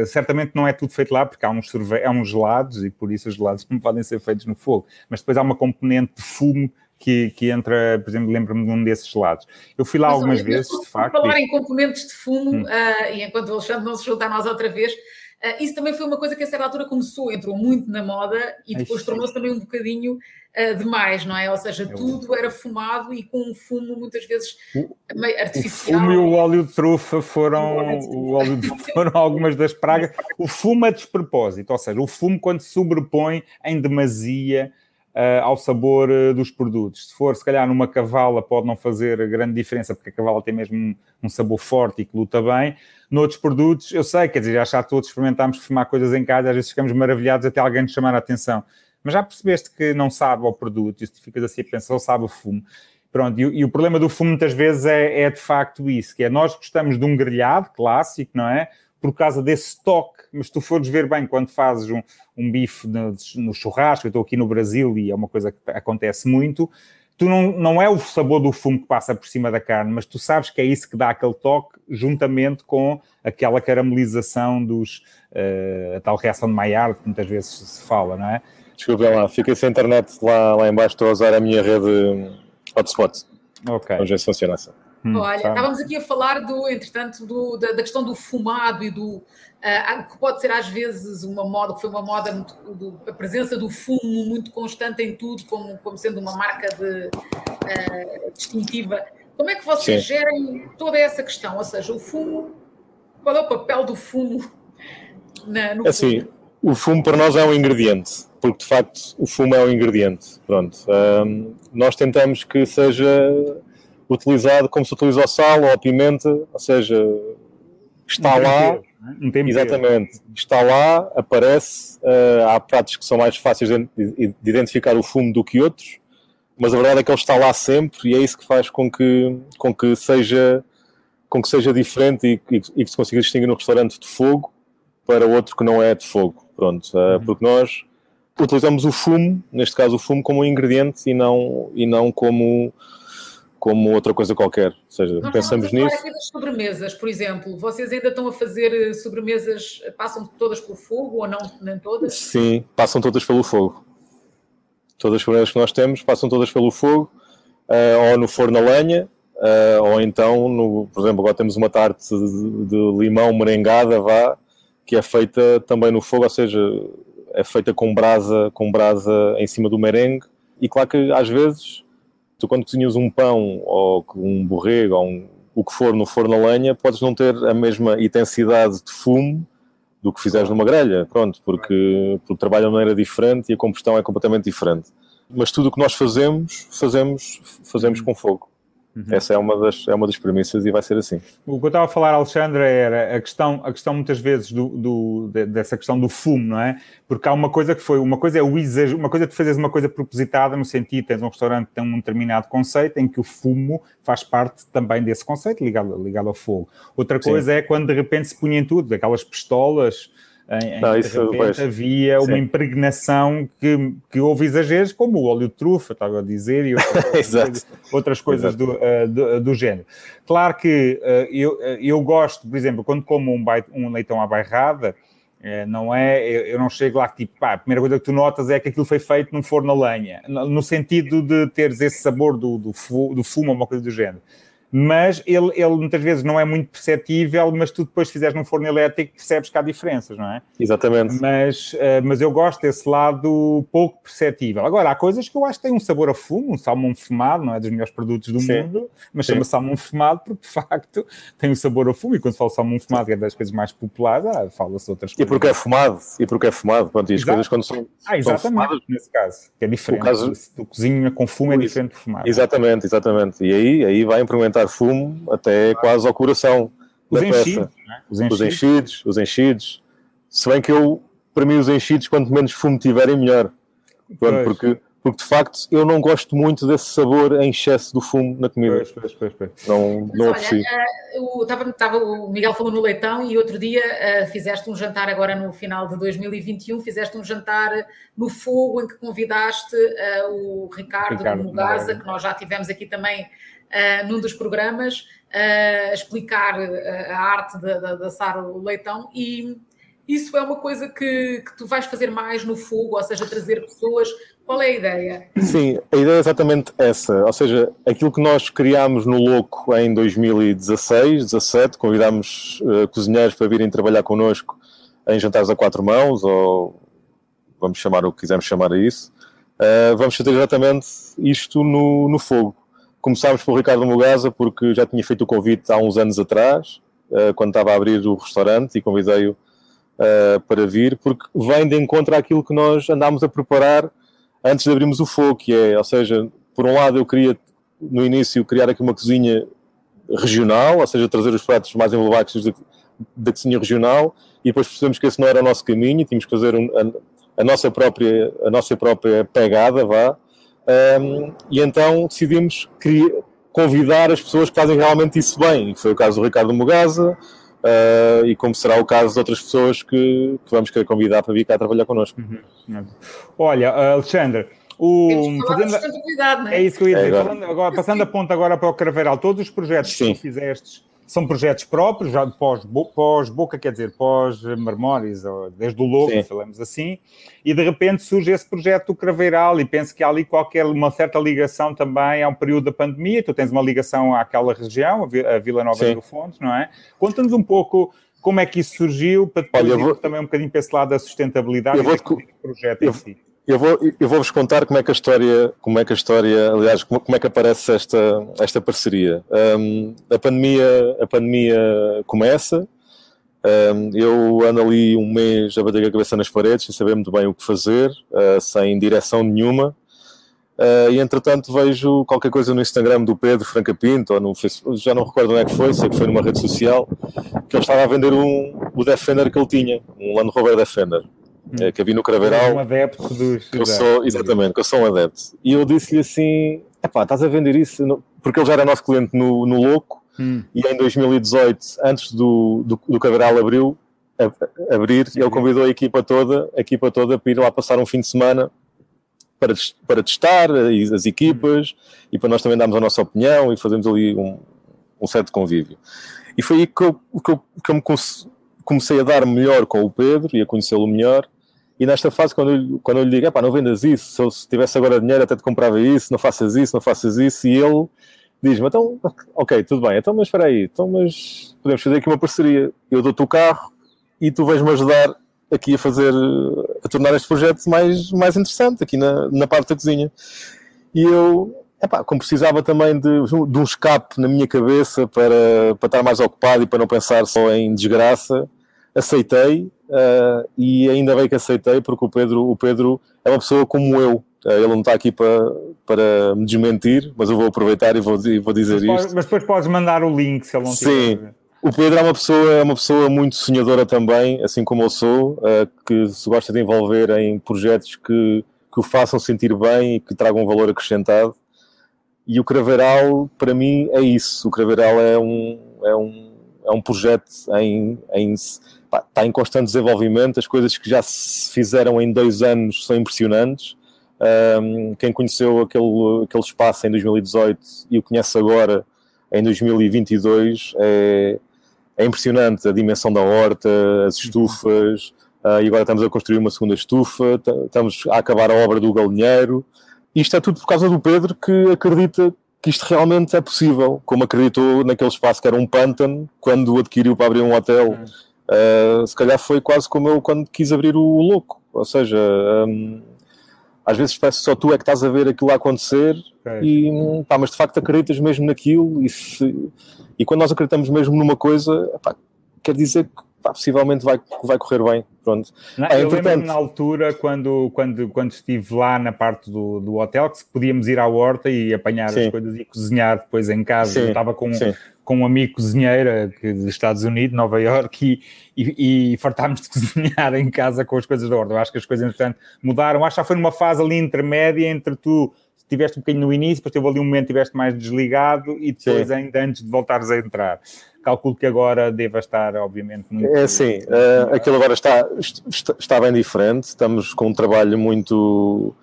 certamente não é tudo feito lá, porque há uns, há uns gelados e por isso os gelados não podem ser feitos no fogo, mas depois há uma componente de fumo que, que entra, por exemplo, lembro-me de um desses lados. Eu fui lá Mas, algumas olha, vezes, de facto. falar e... em componentes de fumo, hum. uh, e enquanto o Alexandre não se junta a nós outra vez, uh, isso também foi uma coisa que a certa altura começou, entrou muito na moda e depois tornou-se também um bocadinho uh, demais, não é? Ou seja, Eu... tudo era fumado e com um fumo muitas vezes meio artificial. O fumo e o óleo de trufa foram, o óleo de, foram algumas das pragas. O fumo é despropósito, ou seja, o fumo quando se sobrepõe em demasia uh, ao sabor uh, dos produtos. Se for, se calhar, numa cavala, pode não fazer grande diferença, porque a cavala tem mesmo um, um sabor forte e que luta bem. Noutros produtos, eu sei, quer dizer, já, já todos experimentámos fumar coisas em casa, às vezes ficamos maravilhados até alguém nos chamar a atenção. Mas já percebeste que não sabe ao produto, e tu ficas assim a pensar, só sabe o fumo. Pronto, e, e, o problema do fumo muitas vezes é, é, de facto isso, que é nós gostamos de um grelhado clássico, não é? Por causa desse toque mas tu fores ver bem quando fazes um, um bife no, no, churrasco, eu estou aqui no Brasil e é uma coisa que acontece muito, tu não, não é o sabor do fumo que passa por cima da carne, mas tu sabes que é isso que dá aquele toque, juntamente com aquela caramelização dos, uh, a tal reação de Maillard que muitas vezes se fala, não é? Desculpem lá, fiquei sem internet lá, lá embaixo, estou a usar a minha rede hotspot. Ok. Vamos ver se funciona assim. Hum, Olha, tá. estávamos aqui a falar do, entretanto, do, da, da, questão do fumado e do uh, que pode ser às vezes uma moda, que foi uma moda muito, do, a presença do fumo muito constante em tudo, como, como sendo uma marca de, uh, distintiva. Como é que vocês Sim. gerem toda essa questão? Ou seja, o fumo, qual é o papel do fumo na, no é assim, o fumo para nós é um ingrediente, porque de facto o fumo é um ingrediente. Pronto. Um, nós tentamos que seja utilizado como se utiliza o sal ou a pimenta, ou seja, está um lá. Né? Um exatamente, está lá, aparece. Uh, há pratos que são mais fáceis de, de, identificar o fumo do que outros, mas a verdade é que ele está lá sempre e é isso que faz com que, com que, seja, com que seja diferente e, e, e que se consiga distinguir no restaurante de fogo para outro que não é de fogo. Pronto, uh, porque nós utilizamos o fumo, neste caso o fumo, como um ingrediente e não, e não como como outra coisa qualquer. Ou seja, Nós pensamos nisso. Aqui das sobremesas, por exemplo, vocês ainda estão a fazer eh, sobremesas, passam todas pelo fogo ou não? Nem todas? Sim, passam todas pelo fogo. Todas as sobremesas que nós temos passam todas pelo fogo, uh, ou no forno a lenha, uh, ou então, no, por exemplo, agora temos uma tarte de, de limão merengada, vá, que é feita também no fogo, ou seja, é feita com brasa, com brasa em cima do merengue. E claro que às vezes tu quando cozinhas um pão ou um borrego ou um, o que for no forno a lenha, podes não ter a mesma intensidade de fumo do que fizeres numa grelha, pronto, porque, porque trabalha de maneira diferente e a combustão é completamente diferente. Mas tudo o que nós fazemos, fazemos, fazemos com fogo. Uhum. Essa é uma, das, é uma das premissas e vai ser assim. O que eu estava a falar, Alexandre, era a questão, a questão muitas vezes do, do, dessa questão do fumo, não é? Porque há uma coisa que foi, uma coisa é o exagero, uma coisa é tu fazes uma coisa propositada no sentido, tens um restaurante que tem um determinado conceito em que o fumo faz parte também desse conceito ligado, ligado ao fogo. Outra coisa Sim. é quando de repente se punha em tudo, aquelas pistolas em, não, de repente havia uma impregnação que, que houve exageros, como o óleo de trufa, estava a dizer, e outras, coisas, outras coisas do, uh, do, do, género. Claro que uh, eu, eu gosto, por exemplo, quando como um, um leitão à bairrada, não é, eu não chego lá que tipo, pá, a primeira coisa que tu notas é que aquilo foi feito num forno a lenha, no sentido de teres esse sabor do, do, do fumo ou uma coisa do género mas ele, ele muitas vezes não é muito perceptível, mas tu depois fizeres num forno elétrico percebes que há diferenças, não é? Exatamente. Mas, uh, mas eu gosto desse lado pouco perceptível. Agora, há coisas que eu acho que têm um sabor a fumo, um salmão fumado, não é dos melhores produtos do Sim. mundo, mas chama-se salmão fumado porque, de facto, tem um sabor a fumo, e quando se fala salmão fumado, que é das coisas mais populares, ah, fala-se outras coisas. E porque é fumado, e porque é fumado, pronto, e as Exato. coisas quando são Ah, exatamente, são fumadas, nesse caso, que é diferente. O caso... Do cozinha com fumo é diferente de fumado. Exatamente, exatamente. E aí, aí vai implementar fumo até quase ao coração os enchidos, né? os enchidos, os enchidos, os enchidos. Se bem que eu, para mim, os enchidos, quanto menos fumo tiverem, melhor. Pronto, porque, porque de facto eu não gosto muito desse sabor em excesso do fumo na comida. Pois, pois, pois, pois. Não, não Mas, olha, uh, o, tava, tava, o Miguel falou no leitão e outro dia uh, fizeste um jantar, agora no final de 2021, fizeste um jantar no fogo em que convidaste uh, o Ricardo, Ricardo Mugaza, que nós já tivemos aqui também uh, num dos programas, uh, explicar uh, a arte de, de, assar o leitão e isso é uma coisa que, que tu vais fazer mais no fogo, ou seja, trazer pessoas. Qual é a ideia? Sim, a ideia é exatamente essa. Ou seja, aquilo que nós criámos no Louco em 2016, 17, convidámos uh, cozinheiros para virem trabalhar connosco em jantares a quatro mãos, ou vamos chamar o que quisermos chamar a isso. Uh, vamos fazer exatamente isto no, no fogo. Começámos pelo Ricardo Mugaza, porque já tinha feito o convite há uns anos atrás, uh, quando estava a abrir o restaurante, e convidei-o uh, para vir, porque vem de encontro àquilo que nós andámos a preparar antes de abrirmos o fogo, que é, ou seja, por um lado eu queria, no início, criar aqui uma cozinha regional, ou seja, trazer os pratos mais emblemáticos da, da cozinha regional, e depois percebemos que esse não era o nosso caminho, tínhamos que fazer um, a, a, nossa própria, a nossa própria pegada, vá, um, e então decidimos criar, convidar as pessoas que fazem realmente isso bem. Foi o caso do Ricardo Mugaza, uh, e como será o caso de outras pessoas que, que, vamos querer convidar para vir cá trabalhar connosco. Uhum. Olha, Alexandre. O, fazendo, é? é? isso que eu ia dizer. É agora. Falando, agora, passando a ponta agora para o Craveiral, todos os projetos Sim. que tu fizeste são projetos próprios, já pós-boca, pós quer dizer, pós-memórias, desde o logo, Sim. falamos assim, e de repente surge esse projeto do Craveiral e penso que há ali qualquer, uma certa ligação também a um período da pandemia, tu tens uma ligação àquela região, a Vila Nova Sim. do Fontes, não é? Conta-nos um pouco como é que isso surgiu, para depois Olha, vou... também um bocadinho para esse lado da sustentabilidade eu vou... do projeto eu... em si. Eu vou, eu vou-vos contar como é que a história, como é que a história, aliás, como, como é que aparece esta, esta parceria. Um, a pandemia, a pandemia começa, um, eu ando ali um mês a bater a cabeça nas paredes, sem saber muito bem o que fazer, uh, sem direção nenhuma. Uh, e entretanto vejo qualquer coisa no Instagram do Pedro Franca Pinto ou no Facebook, já não recordo onde é que foi, sei que foi numa rede social, que ele estava a vender um, o Defender que ele tinha, um Land Rover Defender. É, que havia no Craveiral. Um adepto dos. eu sou, exatamente, que eu sou um adepto. E eu disse-lhe assim: epá, estás a vender isso? Porque ele já era nosso cliente no, no Louco hum. e em 2018, antes do, do, do abriu, abrir, ele convidou a equipa toda, a equipa toda para ir lá passar um fim de semana para, para testar as equipas hum. e para nós também darmos a nossa opinião e fazermos ali um, um certo convívio. E foi aí que eu, que eu, que eu me comecei a dar melhor com o Pedro e a conhecê-lo melhor e nesta fase, quando eu, quando eu lhe digo, não vendas isso, se eu tivesse agora dinheiro até te comprava isso, não faças isso, não faças isso, e ele diz-me, então, ok, tudo bem, então, mas espera aí, então, mas podemos fazer aqui uma parceria, eu dou-te o carro e tu vais-me ajudar aqui a fazer, a tornar este projeto mais, mais interessante aqui na, na parte da cozinha. E eu, epá, como precisava também de, de um escape na minha cabeça para, para estar mais ocupado e para não pensar só em desgraça, aceitei uh, e ainda bem que aceitei porque o Pedro, o Pedro é uma pessoa como eu. Uh, ele não está aqui para, para me desmentir, mas eu vou aproveitar e vou, e vou dizer mas isto. mas depois podes mandar o link se ele não Sim. Tiver. O Pedro é uma pessoa, é uma pessoa muito sonhadora também, assim como eu sou, uh, que se gosta de envolver em projetos que, que o façam sentir bem e que tragam um valor acrescentado. E o Craveiral, para mim, é isso. O Craveiral é um, é um, é um projeto em, em pá, está em constante desenvolvimento, as coisas que já se fizeram em dois anos são impressionantes. Um, quem conheceu aquele, aquele espaço em 2018 e o conhece agora em 2022 é, é impressionante a dimensão da horta, as estufas, uh, e agora estamos a construir uma segunda estufa, estamos a acabar a obra do galinheiro. Isto é tudo por causa do Pedro que acredita que isto realmente é possível, como acreditou naquele espaço que era um pântano quando o adquiriu para abrir um hotel. Uh, se calhar foi quase como eu quando quis abrir o Louco, ou seja, um, às vezes parece que só tu é que estás a ver aquilo a acontecer okay. e pá, mas de facto acreditas mesmo naquilo e, se, e quando nós acreditamos mesmo numa coisa, pá, quer dizer que pá, possivelmente vai, vai correr bem. Pronto. Não, é, eu lembro na altura, quando, quando, quando estive lá na parte do, do hotel, que podíamos ir à horta e apanhar Sim. as coisas e cozinhar depois em casa. Sim. Eu estava com, com um amigo cozinheiro que, dos Estados Unidos, Nova York, e, e, e fartámos de cozinhar em casa com as coisas da horta. Eu acho que as coisas, entretanto, mudaram. Acho que já foi numa fase ali intermédia entre tu tiveste um bocadinho no início, depois teve ali um momento estiveste mais desligado e depois Sim. ainda antes de voltares a entrar calculo que agora deva estar, obviamente, muito... É sim, uh, aquilo agora está, está, bem diferente, estamos com um trabalho muito...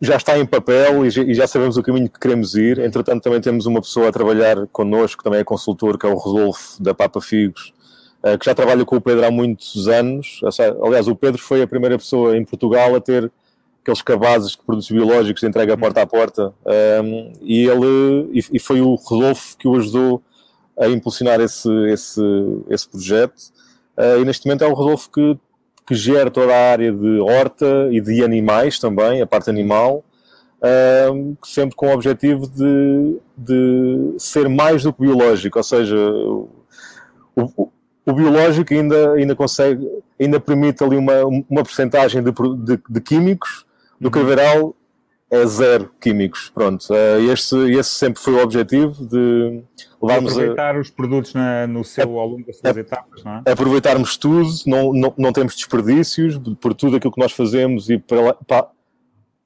já está em papel e já, sabemos o caminho que queremos ir, entretanto também temos uma pessoa a trabalhar connosco, também é consultor, que é o Rodolfo, da Papa Figos, uh, que já trabalha com o Pedro há muitos anos, aliás, o Pedro foi a primeira pessoa em Portugal a ter aqueles cabazes de produtos biológicos de entrega porta a porta, e ele e, foi o Rodolfo que o ajudou a impulsionar esse, esse, esse projeto. Uh, e neste momento é o Rodolfo que, que gera toda a área de horta e de animais também, a parte animal, sempre com o objetivo de, de ser mais do que biológico, ou seja, o, o, o biológico ainda, ainda consegue, ainda permite ali uma, uma porcentagem de, de, de químicos, do uhum é zero químicos. Pronto, eh, este, esse sempre foi o objetivo de levarmos aproveitar a, os produtos na, no seu, ao longo das suas etapas, não é? Aproveitarmos tudo, não, não, não temos desperdícios por tudo aquilo que nós fazemos e pela, pa,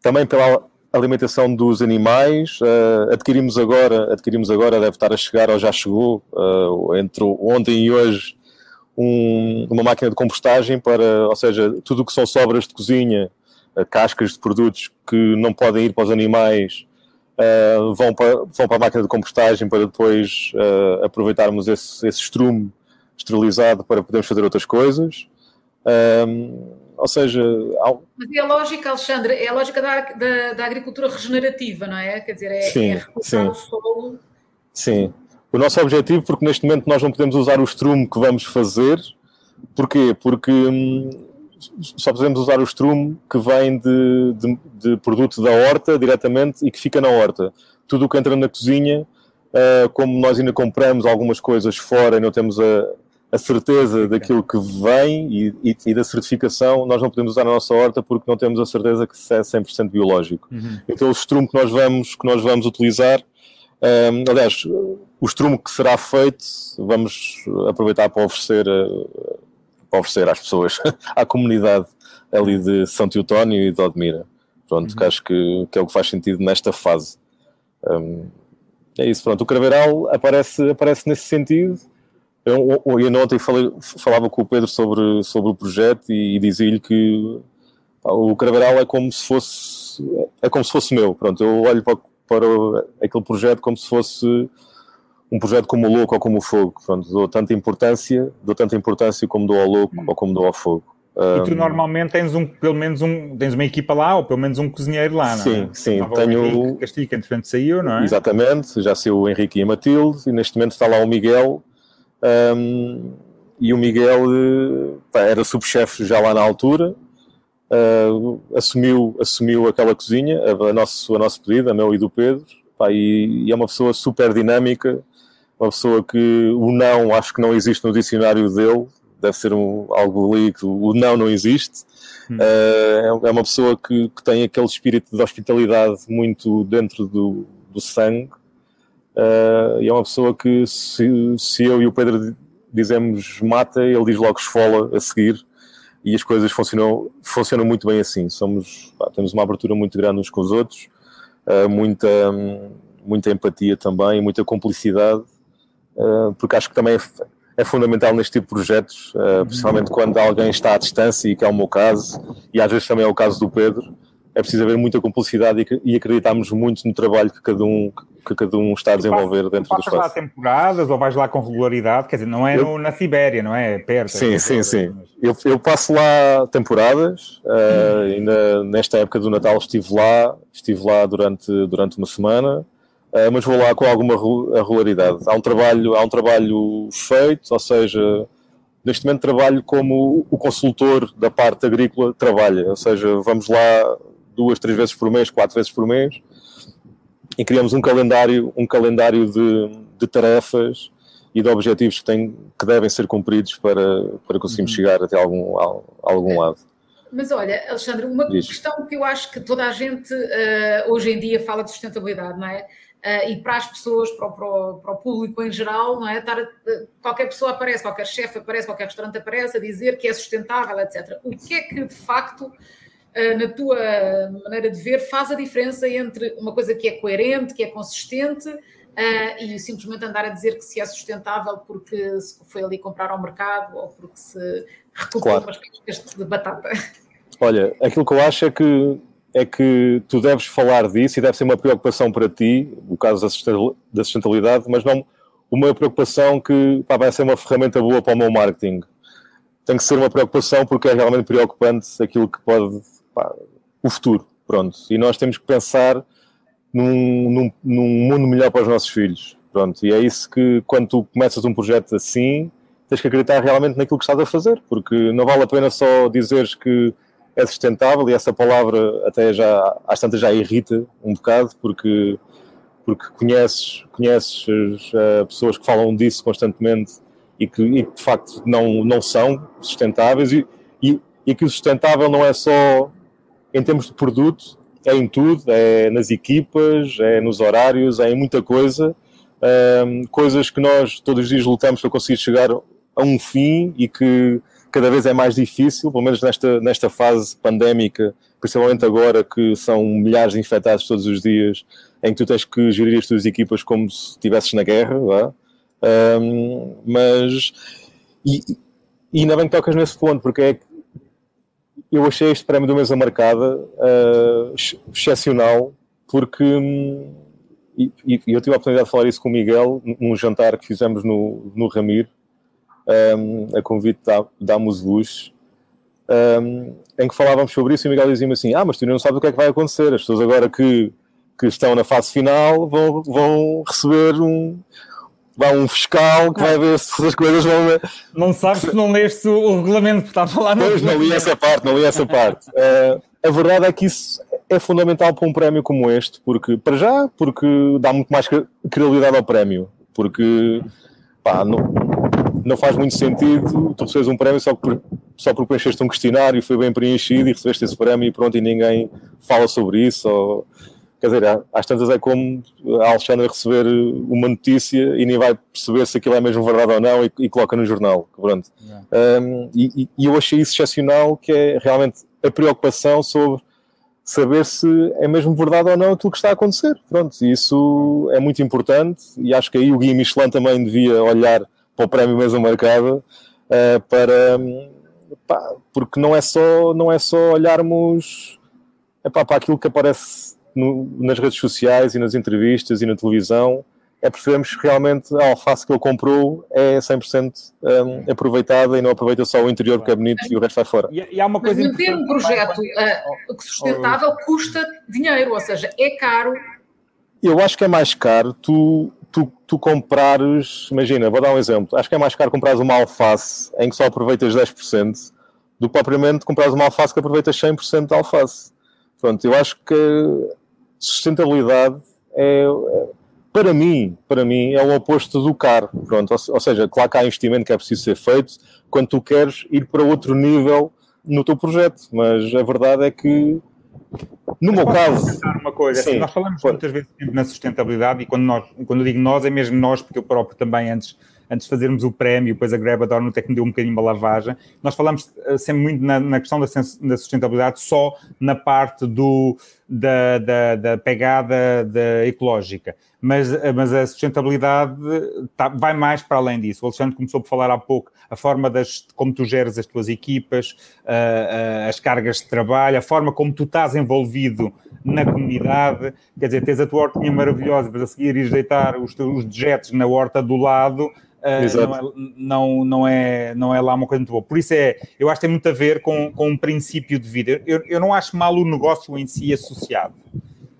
também pela alimentação dos animais. Uh, adquirimos agora, adquirimos agora, deve estar a chegar ou já chegou, uh, entre ontem e hoje, um, uma máquina de compostagem para, ou seja, tudo o que são sobras de cozinha cascas de produtos que não podem ir para os animais uh, vão, para, vão para a máquina de compostagem para depois uh, aproveitarmos esse, esse estrume esterilizado para podermos fazer outras coisas. Um, ou seja. Ao... Mas é a lógica, Alexandre, é a lógica da, da, da agricultura regenerativa, não é? Quer dizer, é, sim, é sim. o solo. Sim. O nosso objetivo, porque neste momento nós não podemos usar o estrume que vamos fazer, porquê? Porque hum, só podemos usar o estrume que vem de, de, de, produto da horta diretamente e que fica na horta. Tudo o que entra na cozinha, uh, como nós ainda compramos algumas coisas fora e não temos a, a certeza daquilo que vem e, e, e, da certificação, nós não podemos usar na nossa horta porque não temos a certeza que é 100% biológico. Uhum. Então o estrume que nós vamos, que nós vamos utilizar, um, eh, aliás, o estrume que será feito, vamos aproveitar para oferecer para oferecer às pessoas, à comunidade ali de Santo Eutónio e de Odmira. Pronto, uhum. que acho que, que, é o que faz sentido nesta fase. Um, é isso, pronto. O Craveiral aparece, aparece nesse sentido. Eu, eu, eu ontem falei, falava com o Pedro sobre, sobre o projeto e, e dizia-lhe que pá, o Craveiral é como se fosse é como se fosse meu. Pronto, eu olho para, para aquele projeto como se fosse um projeto como o Louco ou como o Fogo. Pronto, dou tanta importância, dou tanta importância como dou ao Louco hum. ou como dou ao Fogo. E tu normalmente tens um, pelo menos um, tens uma equipa lá, ou pelo menos um cozinheiro lá, não é? Sim, sim. tenho... O Castica, entretanto, saiu, não é? Exatamente, já saiu o Henrique e a Matilde, e neste momento está lá o Miguel, um, e o Miguel pá, era subchefe já lá na altura, uh, assumiu, assumiu aquela cozinha, a, a, nosso, a nosso pedido, a meu e do Pedro, pá, e, e é uma pessoa super dinâmica, uma pessoa que o não acho que não existe no dicionário dele, deve ser um, algo ali que o não não existe. Hum. Uh, é uma pessoa que, que, tem aquele espírito de hospitalidade muito dentro do, do sangue. Uh, e é uma pessoa que, se, se eu e o Pedro dizemos mata, ele diz logo esfola a seguir. E as coisas funcionam, funcionam muito bem assim. Somos, pá, temos uma abertura muito grande uns com os outros, uh, muita, muita empatia também, muita cumplicidade. Eh, porque acho que também é, é fundamental neste tipo de projetos, uh, principalmente quando alguém está à distância, e que é o meu caso, e às vezes também é o caso do Pedro, é preciso haver muita cumplicidade e, acreditarmos muito no trabalho que cada um, que cada um está a desenvolver tu dentro do espaço. lá temporadas ou vais lá com regularidade? Quer dizer, não é eu, no, na Sibéria, não é? Perto. Sim, é sim, sim. Eu, eu, passo lá temporadas, uh, ainda nesta época do Natal estive lá, estive lá durante, durante uma semana, uh, mas vou lá com alguma regularidade. Há um trabalho, há um trabalho feito, ou seja, neste momento trabalho como o consultor da parte agrícola trabalha, ou seja, vamos lá duas, três vezes por mês, quatro vezes por mês, e criamos um calendário, um calendário de, de tarefas e de objetivos que, têm, que devem ser cumpridos para, para conseguirmos uhum. chegar até algum, a, algum lado. Mas olha, Alexandre, uma Diz. questão que eu acho que toda a gente uh, hoje em dia fala de sustentabilidade, não é? Uh, e para as pessoas, para o, para, o, para o, público em geral, não é? Estar, uh, qualquer pessoa aparece, qualquer chefe aparece, qualquer restaurante aparece a dizer que é sustentável, etc. O que é que de facto eh, na tua maneira de ver, faz a diferença entre uma coisa que é coerente, que é consistente, uh, e simplesmente andar a dizer que se é sustentável porque se foi ali comprar ao mercado ou porque se recuperou claro. umas cascas de batata. Olha, aquilo que eu acho é que é que tu deves falar disso e deve ser uma preocupação para ti, o caso da sustentabilidade, mas não uma preocupação que pá, vai ser uma ferramenta boa para o meu marketing. Tem que ser uma preocupação porque é realmente preocupante aquilo que pode pá, o futuro, pronto. E nós temos que pensar num, num, num, mundo melhor para os nossos filhos, pronto. E é isso que, quando tu começas um projeto assim, tens que acreditar realmente naquilo que estás a fazer, porque não vale a pena só dizeres que é sustentável, e essa palavra até já, às tantas já irrita um bocado, porque, porque conheces, conheces uh, pessoas que falam disso constantemente e que, e de facto não, não são sustentáveis, e, e, e que o sustentável não é só em termos de produto, é em tudo, é nas equipas, é nos horários, é em muita coisa, um, coisas que nós todos os dias lutamos para conseguir chegar a um fim e que cada vez é mais difícil, pelo menos nesta, nesta fase pandémica, principalmente agora que são milhares de infectados todos os dias, em que tu tens que gerir as tuas equipas como se estivesses na guerra, um, mas e, e ainda bem que tocas nesse ponto, porque é eu achei este prémio do Mesa Marcada uh, excepcional, porque hum, e, e, eu tive a oportunidade de falar isso com o Miguel num jantar que fizemos no, no Ramiro, um, a convite da, da Musluz, um, em que falávamos sobre isso e o Miguel dizia-me assim: Ah, mas tu não sabes o que é que vai acontecer. As pessoas agora que, que estão na fase final vão, vão receber um, vai um fiscal que vai ver se as coisas vão. Não sabes que não leste o regulamento que estava lá no. Pois, não li essa parte, não li essa parte. Uh, a verdade é que isso é fundamental para um prémio como este, porque, para já, porque dá muito mais credibilidade ao prémio, porque pá, não, não faz muito sentido tu recebes um prémio só por, só porque preencheste um questionário, foi bem preenchido e recebeste esse prémio e pronto, e ninguém fala sobre isso. Ou, quer dizer, às tantas é como a Alexandra receber uma notícia e nem vai perceber se aquilo é mesmo verdade ou não e, e coloca no jornal. Pronto. Yeah. Um, e, e, eu achei isso excepcional, que é realmente a preocupação sobre saber se é mesmo verdade ou não aquilo que está a acontecer. Pronto, isso é muito importante e acho que aí o Guia Michelin também devia olhar para o prémio Mesa Marcada uh, para... Pá, porque não é só, não é só olharmos epá, para aquilo que aparece no, nas redes sociais e nas entrevistas e na televisão, é percebermos que realmente a alface que ele comprou é 100% um, aproveitada e não aproveita só o interior que é bonito e o resto vai fora. E, e há uma coisa Mas manter um projeto uh, sustentável custa dinheiro, ou seja, é caro. Eu acho que é mais caro tu, tu, tu comprares, imagina, vou dar um exemplo, acho que é mais caro comprares uma alface em que só aproveitas 10% do que propriamente comprares uma alface que aproveitas 100% da alface. Pronto, eu acho que sustentabilidade é, é, para mim, para mim, é o oposto do caro. Pronto, ou, ou, seja, claro que há investimento que é preciso ser feito quando tu queres ir para outro nível no teu projeto, mas a verdade é que no meu caso. Uma coisa, assim, nós falamos muitas vezes na sustentabilidade e quando, nós, quando eu digo nós, é mesmo nós, porque eu próprio também antes antes de fazermos o prémio, depois a Grebador no que me deu um bocadinho uma lavagem. Nós falamos eh, sempre muito na, na questão da, da, sustentabilidade só na parte do, da, da, da pegada da ecológica. Mas, mas a sustentabilidade tá, vai mais para além disso. O Alexandre começou por falar há pouco a forma das, como tu geres as tuas equipas, uh, uh, as cargas de trabalho, a forma como tu estás envolvido na comunidade. Quer dizer, tens a tua hortinha maravilhosa, mas a seguir ires deitar os teus dejetos na horta do lado Uh, não, é, não, não, é, não é lá uma coisa muito boa. Por isso é, eu acho que tem muito a ver com, com um princípio de vida. Eu, eu não acho mal o negócio em si associado.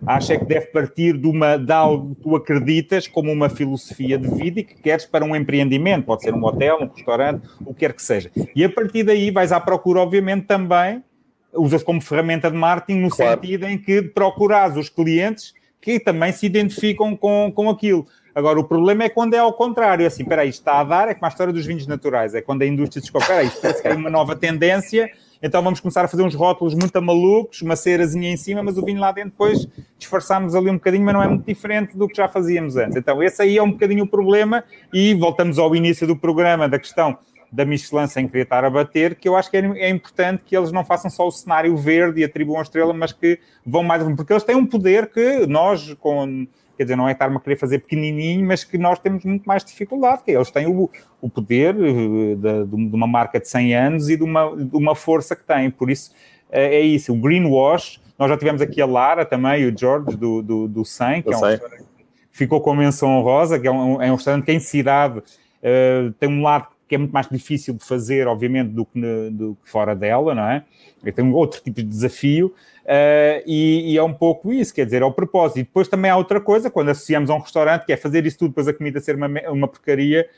Acho é que deve partir de, uma, de algo que tu acreditas como uma filosofia de vida e que queres para um empreendimento. Pode ser um hotel, um restaurante, o que quer que seja. E a partir daí vais à procura, obviamente, também, usas como ferramenta de marketing no claro. sentido em que procuras os clientes que também se identificam com, com aquilo. Agora, o problema é quando é ao contrário, assim, espera aí, está a dar, é como a história dos vinhos naturais, é quando a indústria descobre, espera aí, parece que há uma nova tendência, então vamos começar a fazer uns rótulos muito malucos, uma cerazinha em cima, mas o vinho lá dentro depois disfarçámos ali um bocadinho, mas não é muito diferente do que já fazíamos antes. Então esse aí é um bocadinho o problema e voltamos ao início do programa da questão da Michelin sem querer estar a bater, que eu acho que é, é, importante que eles não façam só o cenário verde e atribuam a estrela, mas que vão mais... Porque eles têm um poder que nós, com quer dizer, não é estar-me a querer fazer pequenininho, mas que nós temos muito mais dificuldade, que eles têm o, o poder eh, de, de, uma marca de 100 anos e de uma, de uma força que têm, por isso é, é isso, o greenwash, nós já tivemos aqui a Lara também, o George do, do, do 100, que é um restaurante que ficou com a menção honrosa, que é um, é um restaurante que em cidade uh, tem um lado que é muito mais difícil de fazer, obviamente, do que, no, do que fora dela, não é? Tem um outro tipo de desafio, Uh, e, e, é um pouco isso, quer dizer, é o propósito. E depois também há outra coisa, quando associamos a um restaurante, que é fazer isso tudo, depois a comida ser uma, uma porcaria,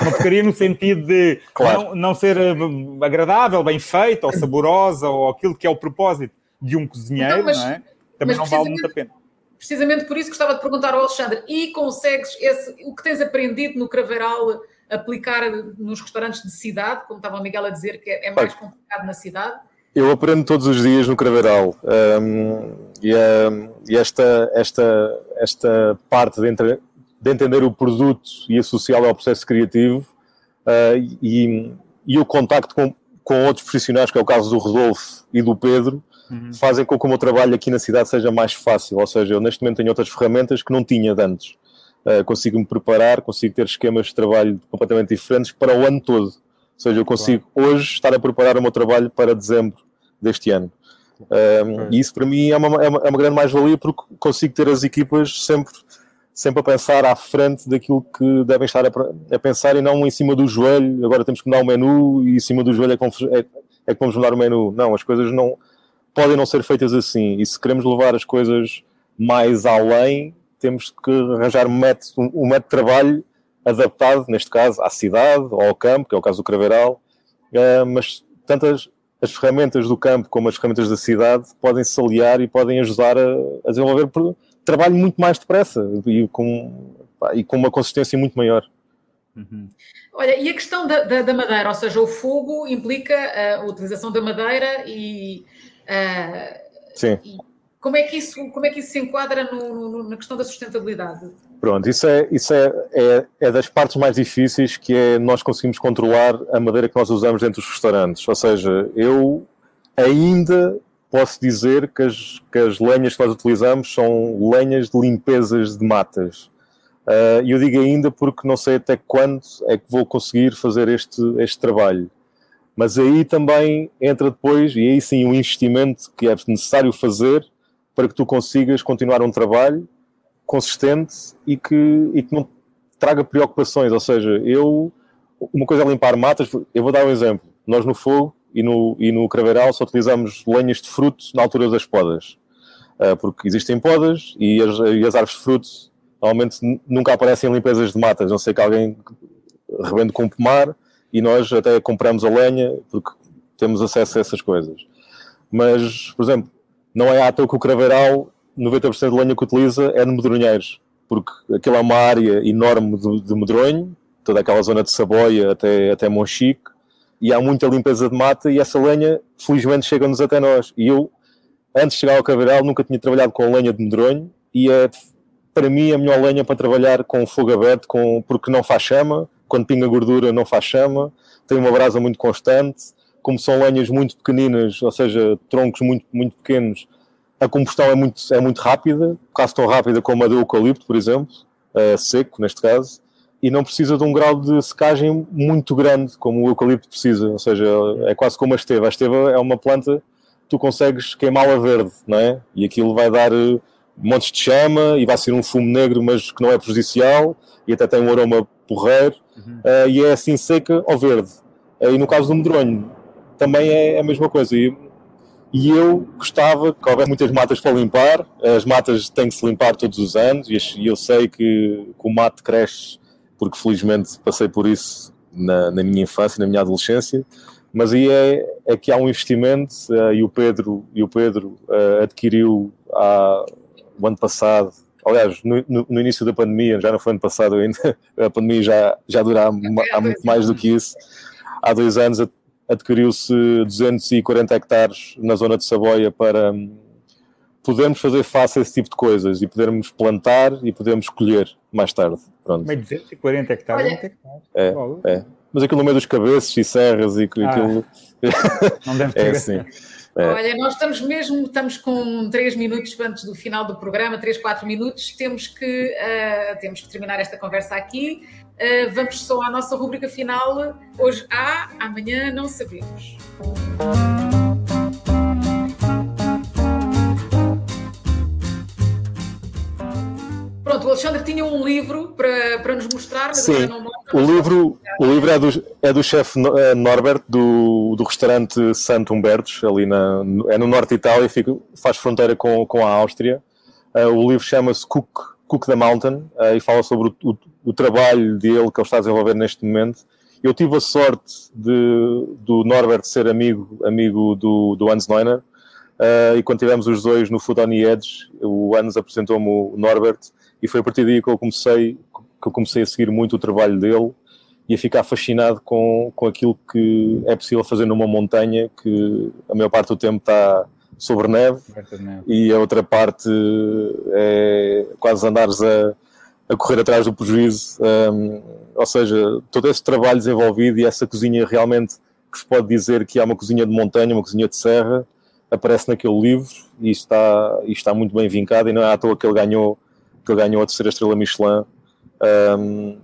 uma porcaria no sentido de claro. não, não ser eh, agradável, bem feita, ou saborosa, ou aquilo que é o propósito de um cozinheiro, então, mas, não é? Também não vale muito a pena. Precisamente por isso gostava de perguntar ao Alexandre, e consegues esse, o que tens aprendido no Craveiral aplicar nos restaurantes de cidade, como estava o Miguel a dizer, que é, é mais complicado na cidade? Eu aprendo todos os dias no Craveiral um, e, um, e, esta, esta, esta parte de, entre, de, entender o produto e associá-lo ao processo criativo uh, e, e, o contacto com, com outros profissionais, que é o caso do Rodolfo e do Pedro, uhum. fazem com que o meu trabalho aqui na cidade seja mais fácil. Ou seja, eu neste momento tenho outras ferramentas que não tinha de antes. Uh, consigo me preparar, consigo ter esquemas de trabalho completamente diferentes para o ano todo. Ou seja, eu consigo claro. hoje estar a preparar o meu trabalho para dezembro deste ano. Um, e isso para mim é uma, é uma, é uma grande mais-valia porque consigo ter as equipas sempre, sempre a pensar à frente daquilo que devem estar a, a, pensar e não em cima do joelho. Agora temos que mudar o menu e em cima do joelho é que, vamos, é, é que vamos mudar o menu. Não, as coisas não podem não ser feitas assim. E se queremos levar as coisas mais além, temos que arranjar um método, um método de trabalho adaptado, neste caso, à cidade ou ao campo, que é o caso do Craveiral, uh, mas tantas as ferramentas do campo como as ferramentas da cidade podem se aliar e podem ajudar a, a desenvolver trabalho muito mais depressa e com, e com uma consistência muito maior. Uhum. Olha, e a questão da, da, da, madeira, ou seja, o fogo implica a utilização da madeira e, uh, Sim. E como é que isso, como é que isso se enquadra no, no, na questão da sustentabilidade? Pronto, isso, é, isso é, é, é, das partes mais difíceis, que é nós conseguimos controlar a madeira que nós usamos dentro dos restaurantes. Ou seja, eu ainda posso dizer que as, que as lenhas que nós utilizamos são lenhas de limpezas de matas. Uh, e eu digo ainda porque não sei até quando é que vou conseguir fazer este, este trabalho. Mas aí também entra depois, e aí sim, o investimento que é necessário fazer para que tu consigas continuar um trabalho consistente e que, e que não traga preocupações. Ou seja, eu, uma coisa é limpar matas, eu vou dar um exemplo. Nós no fogo e no, e no craveiral só utilizamos lenhas de fruto na altura das podas. Uh, porque existem podas e as, e as árvores de fruto normalmente nunca aparecem em limpezas de matas, não sei que alguém rebende com pomar e nós até compramos a lenha porque temos acesso a essas coisas. Mas, por exemplo, não é à toa que o craveiral 90% de lenha que utiliza é de medronheiros, porque aquilo é uma área enorme de, de medronho, toda aquela zona de Saboia até, até Monchique, e há muita limpeza de mata e essa lenha, felizmente, chega-nos até nós. E eu, antes de chegar ao Caveiral, nunca tinha trabalhado com lenha de medronho e é, para mim, a melhor lenha para trabalhar com fogo aberto, com, porque não faz chama, quando pinga gordura não faz chama, tem uma brasa muito constante, como são lenhas muito pequeninas, ou seja, troncos muito, muito pequenos, a combustão é muito, é muito rápida, quase tão rápida como a do eucalipto, por exemplo, uh, seco neste caso, e não precisa de um grau de secagem muito grande, como o eucalipto precisa. Ou seja, é quase como a esteva. A esteva é uma planta tu consegues queimá-la verde, não é? E aquilo vai dar uh, montes de chama e vai ser um fumo negro, mas que não é prejudicial e até tem um aroma porreiro. Uhum. Uh, e é assim seca ou verde. E no caso do medronho, também é a mesma coisa. E e eu gostava que houvesse muitas matas para limpar, as matas têm que se limpar todos os anos, e eu sei que, que o mato cresce, porque felizmente passei por isso na, na minha infância, na minha adolescência, mas aí é, é que há um investimento, uh, e o Pedro, e o Pedro uh, adquiriu há, o ano passado, aliás, no, no, no, início da pandemia, já não foi ano passado ainda, a pandemia já, já dura há, há muito mais do que isso, há dois anos adquiriu-se 240 hectares na zona de Saboia para hum, podermos fazer face a esse tipo de coisas e podermos plantar e podermos colher mais tarde. Pronto. Meio 240 hectares, Olha, é, é. Mas aquilo no meio dos cabeças e serras e ah, aquilo. Não deve ter. é assim. É. Olha, nós estamos mesmo, estamos com 3 minutos antes do final do programa, 3, 4 minutos, temos que, uh, temos que terminar esta conversa aqui. Uh, vamos só à nossa rubrica final. Hoje há, amanhã não sabemos. O Alexandre tinha um livro para, para nos mostrar, mas Sim, não o livro, o livro é do, é do chefe eh, Norbert, do, do restaurante Santo Humbertos, ali na, é no norte de Itália, fica, faz fronteira com, com a Áustria. Uh, o livro chama-se Cook Cook the Mountain uh, e fala sobre o, o, o, trabalho dele que ele está a desenvolver neste momento. Eu tive a sorte de, do Norbert ser amigo, amigo do, do Hans Neuner uh, e quando tivemos os dois no Food on the Edge, o Hans apresentou-me o Norbert e foi a partir daí que eu comecei, que eu comecei a seguir muito o trabalho dele e a ficar fascinado com, com aquilo que é possível fazer numa montanha que a maior parte do tempo está sobre neve, neve. e a outra parte é quase andares a, a correr atrás do prejuízo. Um, ou seja, todo esse trabalho desenvolvido e essa cozinha realmente que se pode dizer que é uma cozinha de montanha, uma cozinha de serra, aparece naquele livro e está, e está muito bem vincado e não é à toa que ele ganhou, que ele ganhou a terceira estrela Michelin. Um,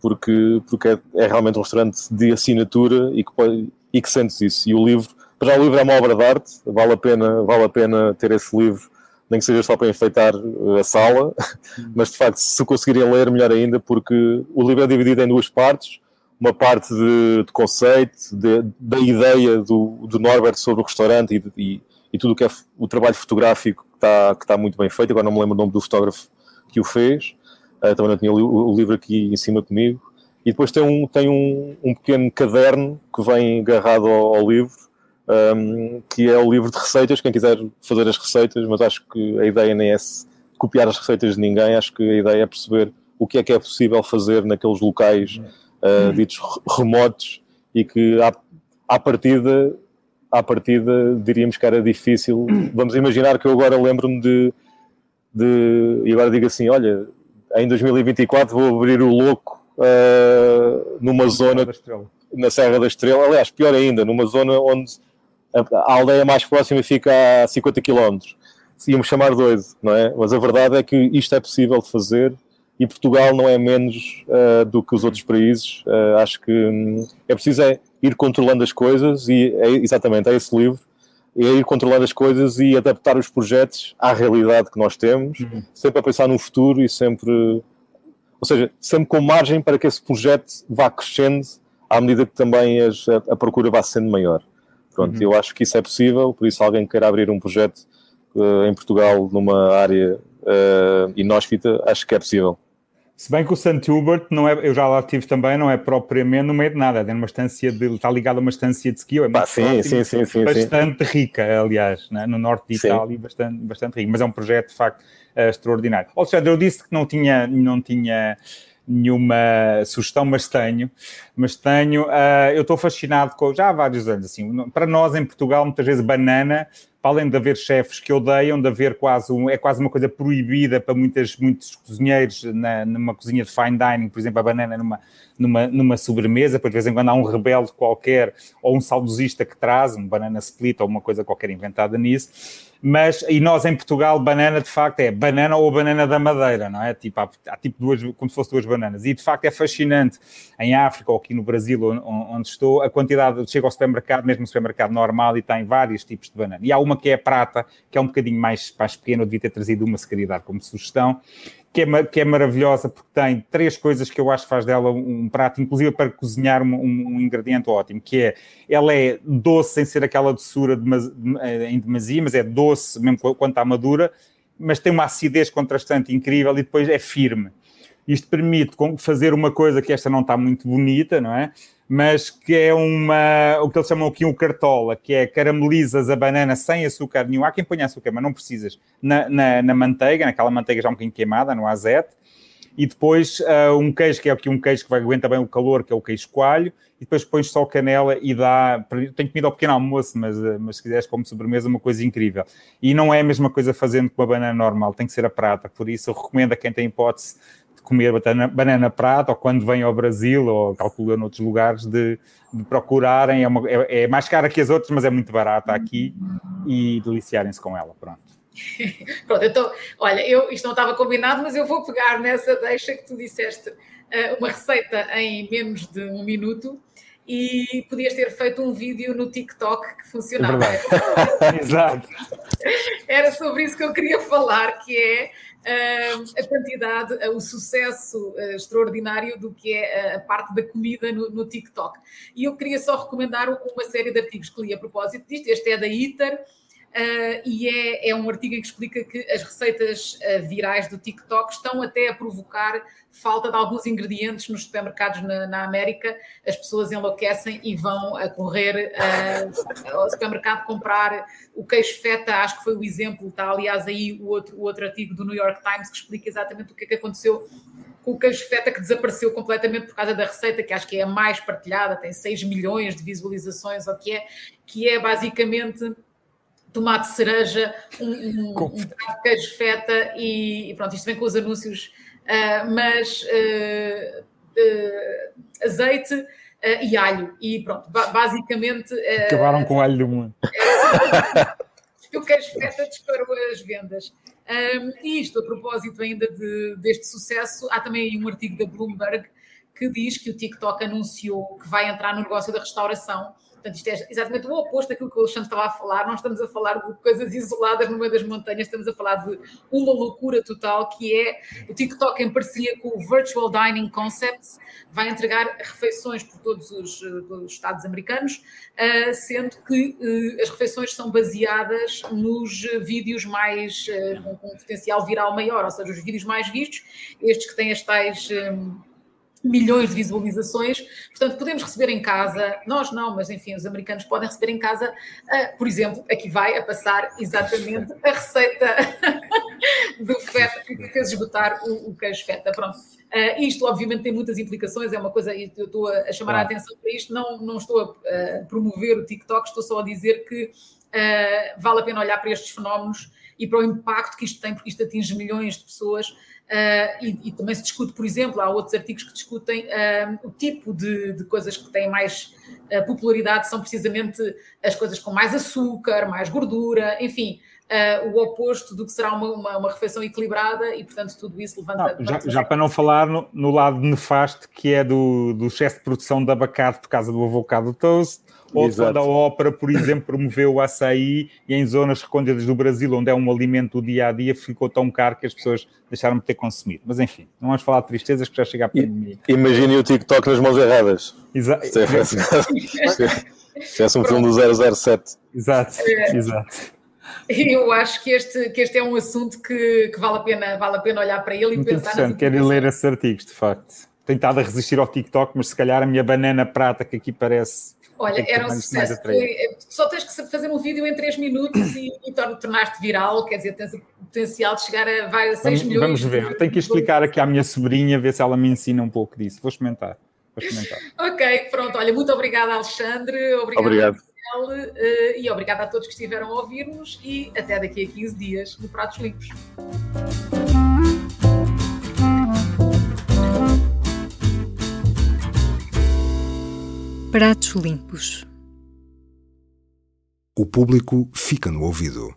porque, porque é, é, realmente um restaurante de assinatura e que, e que sentes isso. E o livro já o livro é uma obra de arte, vale a pena, vale a pena ter esse livro, nem que seja só para enfeitar eh, a sala, mas de facto, se conseguirem ler, melhor ainda, porque o livro é dividido em duas partes. Uma parte de, de conceito, de, da ideia do, do Norbert sobre o restaurante e, e, e tudo o que é o trabalho fotográfico que está, que está muito bem feito. Agora não me lembro o nome do fotógrafo que o fez, uh, também não tinha o, o livro aqui em cima comigo. E depois tem um, tem um, um pequeno caderno que vem agarrado ao, ao livro, um, que é o livro de receitas. Quem quiser fazer as receitas, mas acho que a ideia nem é copiar as receitas de ninguém, acho que a ideia é perceber o que é que é possível fazer naqueles locais uh, ditos remotos e que à, à partida à partida diríamos que era difícil. Vamos imaginar que eu agora lembro-me de, de, E agora digo assim: olha, em 2024 vou abrir o louco uh, numa zona. Na Serra da Estrela. Aliás, pior ainda, numa zona onde a, aldeia mais próxima fica a 50 km. Íamos chamar doido, não é? Mas a verdade é que isto é possível de fazer e Portugal não é menos uh, do que os outros países. Uh, acho que um, é preciso é ir controlando as coisas e é, exatamente é esse livro, é ir controlando as coisas e adaptar os projetos à realidade que nós temos, uhum. sempre a pensar no futuro e sempre, ou seja, sempre com margem para que esse projeto vá crescendo à medida que também as, a, a procura vá sendo maior. Pronto, uhum. eu acho que isso é possível, por isso alguém que queira abrir um projeto uh, em Portugal numa área uh, inóspita, acho que é possível. Se bem que o St. Hubert, não é, eu já lá estive também, não é propriamente no meio de nada, é numa estância de, está ligado a uma estância de ski, é sim, próximo, sim, sim, sim, bastante sim. rica, aliás, né? no norte de Itália, bastante, bastante rica, mas é um projeto de facto uh, extraordinário. Alexandre, eu disse que não tinha, não tinha nenhuma sugestão, mas tenho. Mas tenho. Uh, eu estou fascinado com. Já há vários anos, assim. Para nós em Portugal, muitas vezes banana, para além de haver chefes que odeiam, de haver quase. Um, é quase uma coisa proibida para muitas, muitos cozinheiros na, numa cozinha de fine dining, por exemplo, a banana numa, numa, numa sobremesa, depois de vez em quando há um rebelde qualquer ou um saudosista que traz, um banana split ou uma coisa qualquer inventada nisso. Mas e nós em Portugal, banana de facto é banana ou banana da madeira, não é? Tipo, há, há tipo duas, como se fosse duas bananas. E de facto é fascinante em África ou aqui no Brasil, onde estou, a quantidade, chega ao supermercado, mesmo no supermercado normal, e tem vários tipos de banana. E há uma que é prata, que é um bocadinho mais, mais pequena, eu devia ter trazido uma, se queria dar como sugestão, que é, que é maravilhosa porque tem três coisas que eu acho que faz dela um, prato, inclusive para cozinhar um, um, ingrediente ótimo, que é, ela é doce sem ser aquela doçura de, eh, em demasia, mas é doce mesmo quando está madura, mas tem uma acidez contrastante incrível e depois é firme. Isto permite fazer uma coisa que esta não está muito bonita, não é? Mas que é uma, o que eles chamam aqui um cartola, que é caramelizas a banana sem açúcar nenhum. Há quem ponha açúcar, mas não precisas, na, na, na manteiga, naquela manteiga já um bocadinho queimada, no azete, e depois uh, um queijo, que é aqui um queijo que vai aguentar bem o calor, que é o queijo coalho, e depois pões só canela e dá, tenho comida ao pequeno almoço, mas, ah, mas se quiseres como sobremesa, uma coisa incrível. E não é a mesma coisa fazendo com uma banana normal, tem que ser a prata, por isso eu recomendo a quem tem hipótese comer banana, banana prata ou quando vem ao Brasil ou calcula noutros lugares de, de procurarem. É, uma, é, é, mais cara que as outras, mas é muito barata aqui e deliciarem-se com ela. Pronto. Pronto, então, olha, eu, isto não estava combinado, mas eu vou pegar nessa deixa que tu disseste uh, uma receita em menos de um minuto e podias ter feito um vídeo no TikTok que funcionava. É Exato. Era sobre isso que eu queria falar, que é a quantidade, o sucesso uh, extraordinário do que é a parte da comida no, no, TikTok. E eu queria só recomendar uma série de artigos que li a propósito disto. Este é da ITER. Uh, e é, é, um artigo em que explica que as receitas uh, virais do TikTok estão até a provocar falta de alguns ingredientes nos supermercados na, na América. As pessoas enlouquecem e vão a correr uh, ao supermercado comprar o queijo feta. Acho que foi o exemplo. Está, aliás, aí o outro, o outro artigo do New York Times que explica exatamente o que é que aconteceu com o queijo feta que desapareceu completamente por causa da receita, que acho que é a mais partilhada, tem 6 milhões de visualizações, ou que é, que é basicamente tomate cereja, um, um, um de queijo feta e, e, pronto, isto vem com os anúncios, uh, mas uh, uh, azeite e alho. E pronto, basicamente. Acabaram com o alho do mundo. o queijo feta disparou as vendas. Um, e isto, a propósito ainda de, deste sucesso, há também um artigo da Bloomberg que diz que o TikTok anunciou que vai entrar no negócio da restauração Portanto, isto é exatamente o oposto daquilo que o Alexandre estava a falar. Não estamos a falar de coisas isoladas no meio das montanhas, estamos a falar de uma loucura total que é o TikTok em parceria com o Virtual Dining Concepts, vai entregar refeições por todos os, os Estados americanos, uh, sendo que uh, as refeições são baseadas nos vídeos mais com, com potencial viral maior, ou seja, os vídeos mais vistos, estes que têm as tais. Milhões de visualizações. Portanto, podemos receber em casa, nós não, mas enfim, os americanos podem receber em casa, uh, por exemplo, aqui vai a passar exatamente a receita do feta que fez esgotar o, o queijo feta. Pronto. Uh, isto, obviamente, tem muitas implicações, é uma coisa, eu estou a chamar a atenção para isto, não, não estou a uh, promover o TikTok, estou só a dizer que vale a pena olhar para estes fenómenos e para o impacto que isto tem, porque isto atinge milhões de pessoas Uh, e, e, também se discute, por exemplo, há outros artigos que discutem uh, o tipo de, de, coisas que têm mais uh, popularidade, são precisamente as coisas com mais açúcar, mais gordura, enfim, o oposto do que será uma, uma, uma, refeição equilibrada e, portanto, tudo isso levanta. Não, já, já, para não falar no, no, lado nefasto que é do, do excesso de produção de abacate por causa do avocado toast ou Exato. quando a ópera, por exemplo, promoveu o açaí e em zonas recônditas do Brasil, onde é um alimento do dia a dia, ficou tão caro que as pessoas deixaram de ter consumido. Mas enfim, não vamos falar de tristezas que já chega a pandemia. Imagine o TikTok nas mãos erradas. Exato. Se é um filme do 007. Exato, é. exato. Eu acho que este, que este é um assunto que, que vale, a pena, vale a pena olhar para ele e Muito pensar. Interessante, quero ler esses artigos, de facto. Tentado a resistir ao TikTok, mas se calhar a minha banana prata, que aqui parece Olha, era um sucesso. Foi, só tens que fazer um vídeo em 3 minutos e, e tornaste viral, quer dizer, tens o potencial de chegar a vários 6 vamos, milhões. Vamos ver, tenho que explicar aqui à minha sobrinha, ver se ela me ensina um pouco disso. Vou experimentar. Vou experimentar. ok, pronto. Olha, muito obrigada, Alexandre. Obrigado. Obrigado. Uh, e obrigada a todos que estiveram a ouvir-nos e até daqui a 15 dias no Pratos Limpos. Pratos limpos. O público fica no ouvido.